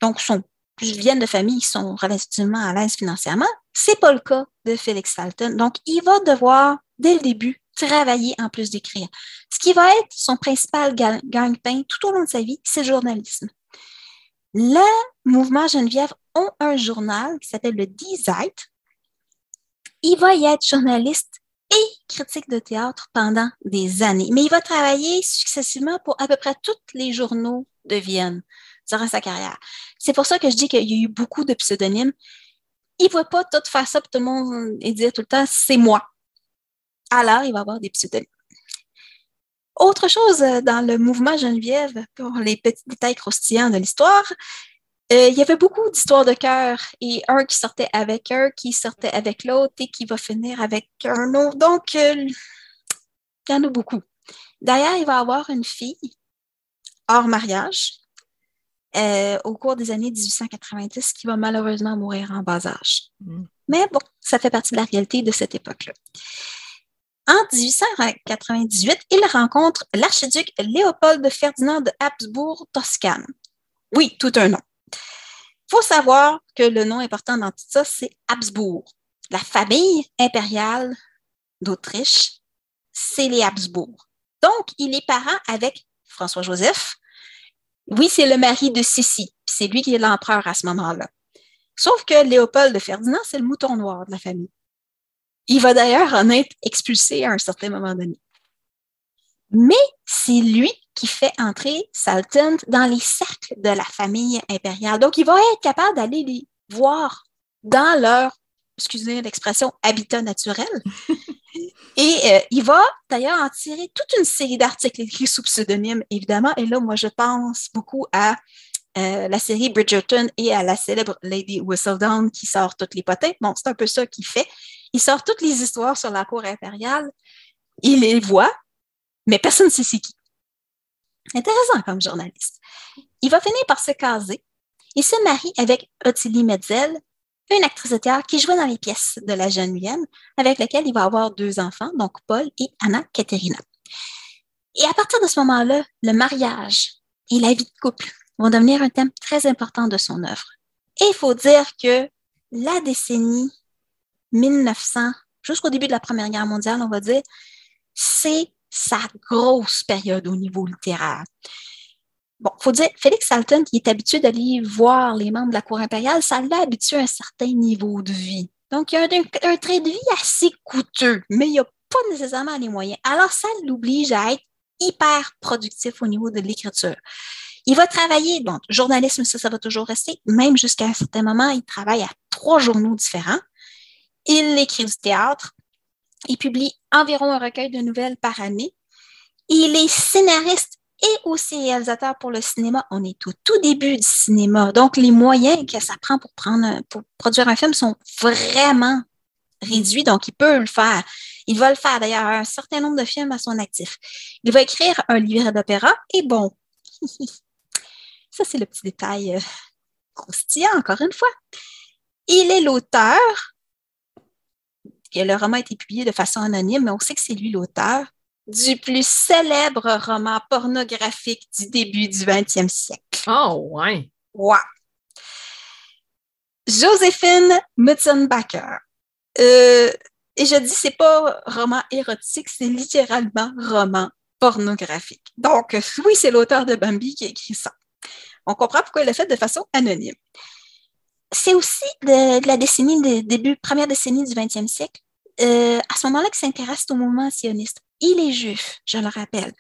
donc sont, viennent de familles qui sont relativement à l'aise financièrement, c'est pas le cas de Félix Salton. Donc, il va devoir, dès le début, travailler en plus d'écrire. Ce qui va être son principal gagne-pain tout au long de sa vie, c'est le journalisme. Le mouvement Geneviève ont un journal qui s'appelle le Die Zeit. Il va y être journaliste et critique de théâtre pendant des années. Mais il va travailler successivement pour à peu près tous les journaux de Vienne durant sa carrière. C'est pour ça que je dis qu'il y a eu beaucoup de pseudonymes. Il ne va pas tout faire ça pour tout le monde et dire tout le temps c'est moi. Alors, il va avoir des pseudonymes. Autre chose euh, dans le mouvement Geneviève, pour les petits détails croustillants de l'histoire, euh, il y avait beaucoup d'histoires de cœur et un qui sortait avec un, qui sortait avec l'autre et qui va finir avec un autre. Donc, euh, il y en a beaucoup. D'ailleurs, il va avoir une fille hors mariage euh, au cours des années 1890 qui va malheureusement mourir en bas âge. Mm. Mais bon, ça fait partie de la réalité de cette époque-là. En 1898, il rencontre l'archiduc Léopold Ferdinand de Habsbourg-Toscane. Oui, tout un nom. Faut savoir que le nom important dans tout ça, c'est Habsbourg. La famille impériale d'Autriche, c'est les Habsbourg. Donc, il est parent avec François-Joseph. Oui, c'est le mari de Sissi, c'est lui qui est l'empereur à ce moment-là. Sauf que Léopold de Ferdinand, c'est le mouton noir de la famille. Il va d'ailleurs en être expulsé à un certain moment donné. Mais c'est lui qui fait entrer Salton dans les cercles de la famille impériale. Donc, il va être capable d'aller les voir dans leur, excusez l'expression, habitat naturel. Et euh, il va d'ailleurs en tirer toute une série d'articles écrits sous pseudonyme, évidemment. Et là, moi, je pense beaucoup à euh, la série Bridgerton et à la célèbre Lady Whistledown qui sort toutes les potins. Bon, c'est un peu ça qu'il fait. Il sort toutes les histoires sur la cour impériale. Il les voit, mais personne ne sait c'est qui. Intéressant comme journaliste. Il va finir par se caser. Il se marie avec Ottilie Metzel, une actrice de théâtre qui jouait dans les pièces de la jeune Vienne, avec laquelle il va avoir deux enfants, donc Paul et Anna Katerina. Et à partir de ce moment-là, le mariage et la vie de couple vont devenir un thème très important de son œuvre. Et il faut dire que la décennie 1900, jusqu'au début de la Première Guerre mondiale, on va dire, c'est sa grosse période au niveau littéraire. Bon, il faut dire, Félix Salton, qui est habitué d'aller voir les membres de la cour impériale, ça l'a habitué à un certain niveau de vie. Donc, il y a un, un, trait de vie assez coûteux, mais il n'y a pas nécessairement les moyens. Alors, ça l'oblige à être hyper productif au niveau de l'écriture. Il va travailler, bon, journalisme, ça, ça va toujours rester, même jusqu'à un certain moment, il travaille à trois journaux différents. Il écrit du théâtre. Il publie environ un recueil de nouvelles par année. Il est scénariste et aussi réalisateur pour le cinéma. On est au tout début du cinéma. Donc, les moyens que ça prend pour, prendre, pour produire un film sont vraiment réduits. Donc, il peut le faire. Il va le faire d'ailleurs un certain nombre de films à son actif. Il va écrire un livret d'opéra et bon, ça c'est le petit détail euh, croustillant encore une fois. Il est l'auteur. Le roman a été publié de façon anonyme, mais on sait que c'est lui l'auteur du plus célèbre roman pornographique du début du 20e siècle. Oh, ouais. Ouais. Joséphine Mutzenbacher. Euh, et je dis, c'est pas roman érotique, c'est littéralement roman pornographique. Donc, oui, c'est l'auteur de Bambi qui a écrit ça. On comprend pourquoi il l'a fait de façon anonyme. C'est aussi de, la décennie, de, début, première décennie du 20e siècle, euh, à ce moment-là qu'il s'intéresse au mouvement sioniste. Il est juif, je le rappelle.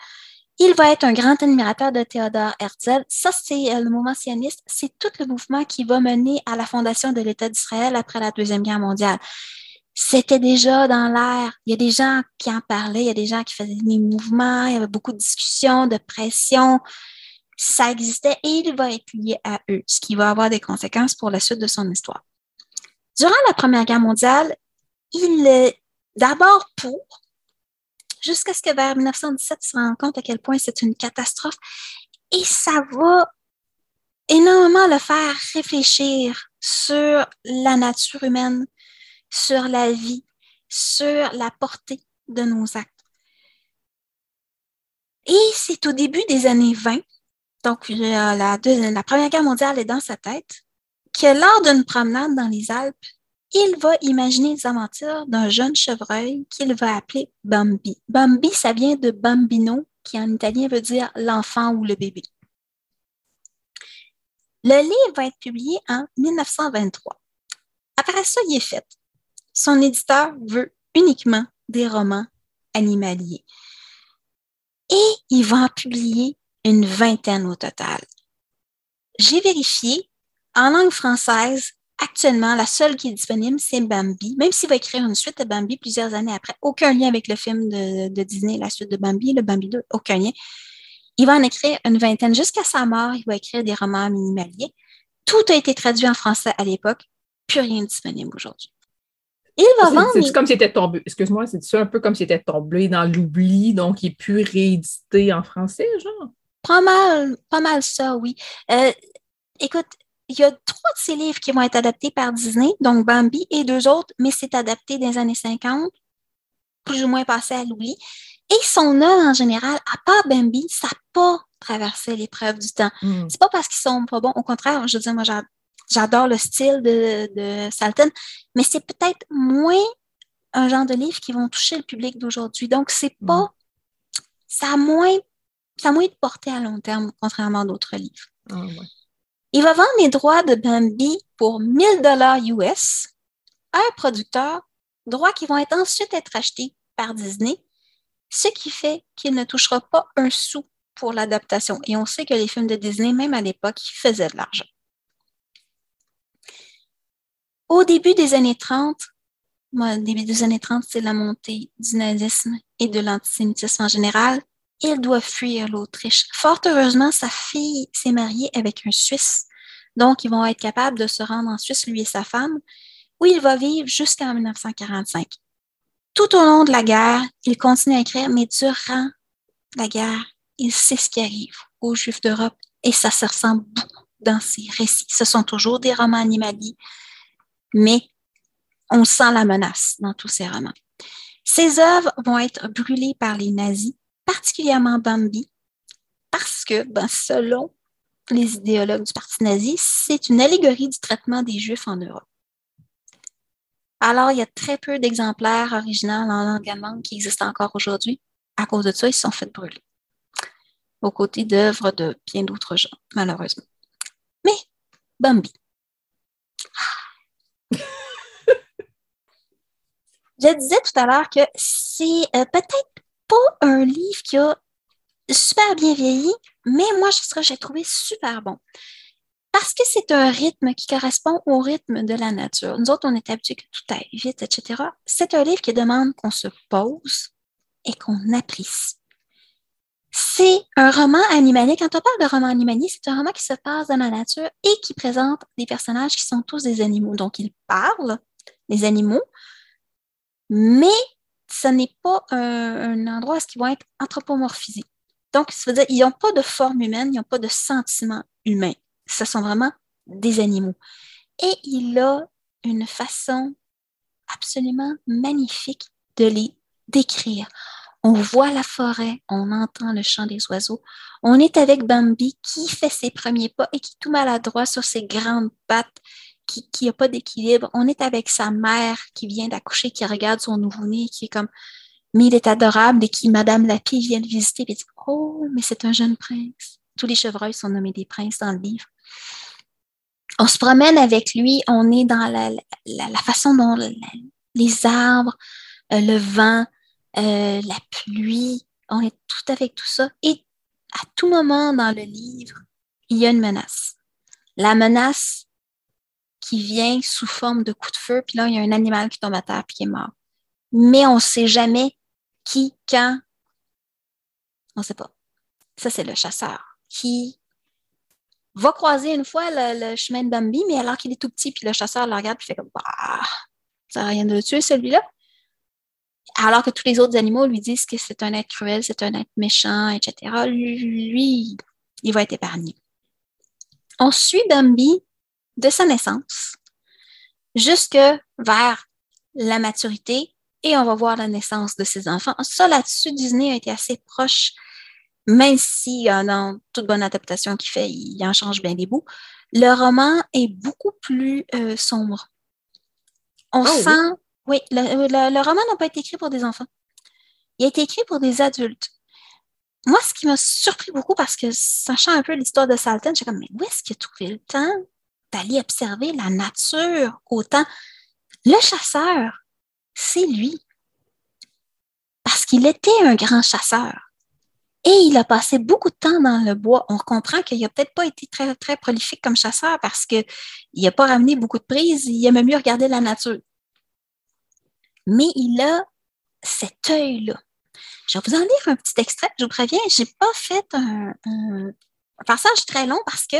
Il va être un grand admirateur de Théodore Herzl. Ça, c'est euh, le mouvement sioniste. C'est tout le mouvement qui va mener à la fondation de l'État d'Israël après la Deuxième Guerre mondiale. C'était déjà dans l'air. Il y a des gens qui en parlaient, il y a des gens qui faisaient des mouvements, il y avait beaucoup de discussions, de pression. Ça existait et il va être lié à eux, ce qui va avoir des conséquences pour la suite de son histoire. Durant la Première Guerre mondiale, il est d'abord pour, jusqu'à ce que vers 1917, il se rende compte à quel point c'est une catastrophe. Et ça va énormément le faire réfléchir sur la nature humaine, sur la vie, sur la portée de nos actes. Et c'est au début des années 20, donc la, Première Guerre mondiale est dans sa tête, que lors d'une promenade dans les Alpes, il va imaginer les aventures d'un jeune chevreuil qu'il va appeler Bambi. Bambi, ça vient de bambino, qui en italien veut dire l'enfant ou le bébé. Le livre va être publié en 1923. Après ça, il est fait. Son éditeur veut uniquement des romans animaliers. Et il va en publier une vingtaine au total. J'ai vérifié, en langue française, actuellement, la seule qui est disponible, c'est Bambi. Même s'il va écrire une suite de Bambi plusieurs années après, aucun lien avec le film de, Disney, la suite de Bambi, le Bambi 2, aucun lien. Il va en écrire une vingtaine. Jusqu'à sa mort, il va écrire des romans minimaliers. Tout a été traduit en français à l'époque, plus rien disponible aujourd'hui. Il va vendre. C'est comme c'était tombé? Excuse-moi, c'est un peu comme si c'était tombé dans l'oubli, donc il est plus réédité en français, genre? Pas mal, pas mal ça, oui. Euh, écoute, il y a trois de ces livres qui vont être adaptés par Disney, donc Bambi et deux autres, mais c'est adapté dans les années 50, plus ou moins passé à l'oubli. Et son œuvre en général, à part Bambi, ça n'a pas traversé l'épreuve du temps. Ce hmm. C'est pas parce qu'ils sont pas bons, au contraire, je veux dire, moi j'adore le style de, de Salton, mais c'est peut-être moins un genre de livre qui vont toucher le public d'aujourd'hui. Donc, c'est pas. Hmm. Ça a moins. Ça a moins de portée à long terme, contrairement à d'autres livres. Ah, il va vendre les droits de Bambi pour 1000 dollars US à un producteur, droits qui vont être ensuite être achetés par Disney, ce qui fait qu'il ne touchera pas un sou pour l'adaptation. Et on sait que les films de Disney, même à l'époque, faisaient de l'argent. Au début des années 30, au début des années 30, c'est la montée du nazisme et de l'antisémitisme en général il doit fuir l'Autriche. Fort heureusement, sa fille s'est mariée avec un Suisse, donc ils vont être capables de se rendre en Suisse, lui et sa femme, où il va vivre jusqu'en 1945. Tout au long de la guerre, il continue à écrire, mais durant la guerre, il sait ce qui arrive aux Juifs d'Europe et ça se ressent beaucoup dans ses récits. Ce sont toujours des romans animaliers, mais on sent la menace dans tous ces romans. Ses œuvres vont être brûlées par les nazis particulièrement Bambi, parce que, ben, selon les idéologues du Parti nazi, c'est une allégorie du traitement des Juifs en Europe. Alors, il y a très peu d'exemplaires originaux en langue allemande qui existent encore aujourd'hui. à cause de ça, ils se sont fait brûler. Aux côtés d'œuvres de bien d'autres gens, malheureusement. Mais Bambi. Je disais tout à l'heure que c'est euh, peut-être pas un livre qui a super bien vieilli, mais moi, je j'ai trouvé super bon. Parce que c'est un rythme qui correspond au rythme de la nature. Nous autres, on est habitués que tout aille vite, etc. C'est un livre qui demande qu'on se pose et qu'on apprécie. C'est un roman animalier. Quand on parle de roman animalier, c'est un roman qui se passe dans la nature et qui présente des personnages qui sont tous des animaux. Donc, ils parlent, les animaux, mais ce n'est pas un, endroit où ils vont être anthropomorphisés. Donc, ça veut dire qu'ils n'ont pas de forme humaine, ils n'ont pas de sentiment humain. Ce sont vraiment des animaux. Et il a une façon absolument magnifique de les décrire. On voit la forêt, on entend le chant des oiseaux. On est avec Bambi qui fait ses premiers pas et qui tout maladroit sur ses grandes pattes qui n'a pas d'équilibre. On est avec sa mère qui vient d'accoucher, qui regarde son nouveau-né, qui est comme, mais il est adorable et qui, Madame Lapie, vient le visiter et dit, oh, mais c'est un jeune prince. Tous les chevreuils sont nommés des princes dans le livre. On se promène avec lui, on est dans la, façon dont les arbres, euh, le vent, euh, la pluie, on est tout avec tout ça. Et à tout moment dans le livre, il y a une menace. La menace, qui vient sous forme de coup de feu, puis là, il y a un animal qui tombe à terre puis qui est mort. Mais on ne sait jamais qui, quand. On ne sait pas. Ça, c'est le chasseur qui va croiser une fois le, chemin de Bambi, mais alors qu'il est tout petit, puis le chasseur le regarde, puis fait comme bah, ça n'a rien de tuer celui-là. Alors que tous les autres animaux lui disent que c'est un être cruel, c'est un être méchant, etc. Lui, il va être épargné. On suit Bambi de sa naissance jusque vers la maturité et on va voir la naissance de ses enfants. Ça, là-dessus, Disney a été assez proche, même si euh, dans toute bonne adaptation qu'il fait, il en change bien des bouts. Le roman est beaucoup plus euh, sombre. On ah sent, oui, le, roman n'a pas été écrit pour des enfants. Il a été écrit pour des adultes. Moi, ce qui m'a surpris beaucoup, parce que sachant un peu l'histoire de Salton, j'ai comme, mais où est-ce qu'il a trouvé le temps? D'aller observer la nature autant. Le chasseur, c'est lui. Parce qu'il était un grand chasseur. Et il a passé beaucoup de temps dans le bois. On comprend qu'il n'a peut-être pas été très, très prolifique comme chasseur parce qu'il n'a pas ramené beaucoup de prises. Il aimait mieux regarder la nature. Mais il a cet œil-là. Je vais vous en lire un petit extrait. Je vous préviens, je n'ai pas fait un, un, passage très long parce que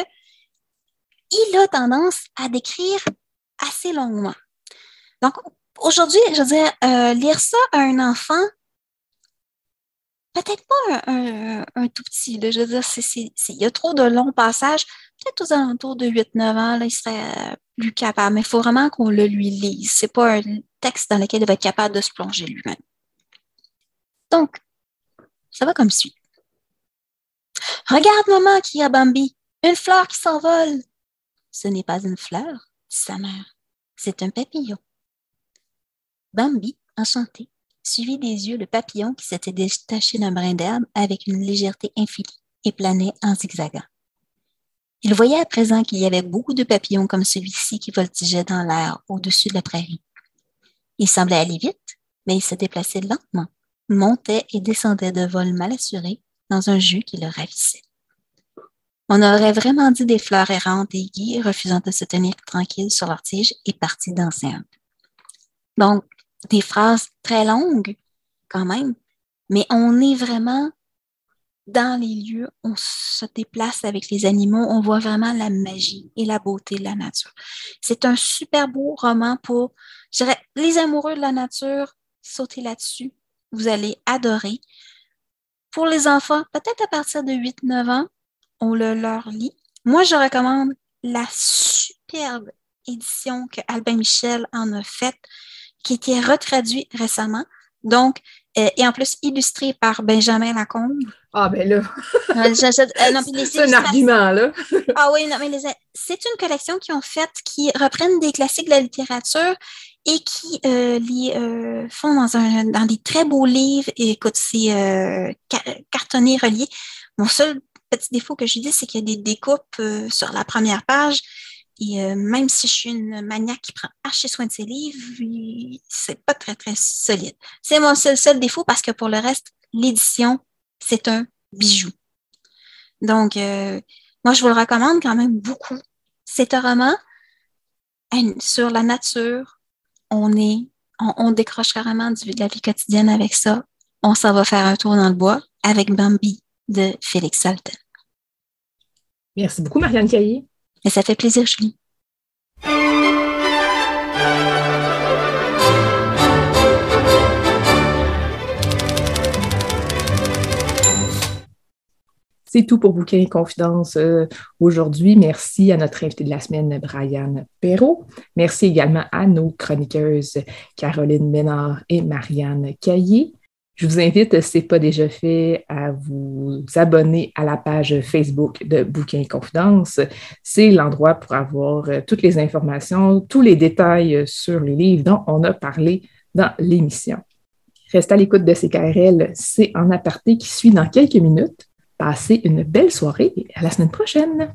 il a tendance à décrire assez longuement. Donc, aujourd'hui, je veux dire, euh, lire ça à un enfant, peut-être pas un, tout petit, je veux dire, il y a trop de longs passages, peut-être aux alentours de 8-9 ans, là, il serait plus capable, mais il faut vraiment qu'on le lui lise. Ce n'est pas un texte dans lequel il va être capable de se plonger lui-même. Donc, ça va comme suit. Regarde, maman, qui a Bambi, une fleur qui s'envole. Ce n'est pas une fleur, sa mère. C'est un papillon. Bambi, enchanté, suivit des yeux le papillon qui s'était détaché d'un brin d'herbe avec une légèreté infinie et planait en zigzagant. Il voyait à présent qu'il y avait beaucoup de papillons comme celui-ci qui voltigeaient dans l'air au-dessus de la prairie. Il semblait aller vite, mais il se déplaçait lentement, montait et descendait de vol mal assuré dans un jus qui le ravissait. On aurait vraiment dit des fleurs errantes et guies, refusant de se tenir tranquilles sur leur tige et partis danser Donc, des phrases très longues quand même, mais on est vraiment dans les lieux, on se déplace avec les animaux, on voit vraiment la magie et la beauté de la nature. C'est un super beau roman pour, je dirais, les amoureux de la nature, sautez là-dessus, vous allez adorer. Pour les enfants, peut-être à partir de 8-9 ans, on le leur lit. Moi, je recommande la superbe édition que Albin Michel en a faite, qui a été retraduite récemment. Donc, euh, et en plus illustrée par Benjamin Lacombe. Ah, ben là. Euh, c'est un argument, là. ah oui, non, mais c'est une collection qu'ils ont faite qui reprennent des classiques de la littérature et qui les font dans, un, dans des très beaux livres. Et écoute, c'est cartonné, relié. Mon seul petit défaut que je dis, c'est qu'il y a des découpes sur la première page. Et même si je suis une maniaque qui prend archi soin de ses livres, c'est pas très, très solide. C'est mon seul, seul défaut parce que pour le reste, l'édition, c'est un bijou. Donc, moi, je vous le recommande quand même beaucoup. C'est un roman sur la nature. On est, on, décroche carrément de la vie quotidienne avec ça. On s'en va faire un tour dans le bois avec Bambi de Félix Salten. Merci beaucoup, Marianne Caillé. Et ça fait plaisir, Julie. C'est tout pour Bouquin et Confidence euh, aujourd'hui. Merci à notre invité de la semaine, Brian Perrault. Merci également à nos chroniqueuses Caroline Ménard et Marianne Caillé. Je vous invite, si ce n'est pas déjà fait, à vous abonner à la page Facebook de Bouquin Confidence. C'est l'endroit pour avoir euh, toutes les informations, tous les détails sur les livres dont on a parlé dans l'émission. Restez à l'écoute de CKRL, c'est en aparté qui suit dans quelques minutes. Passez une belle soirée et à la semaine prochaine.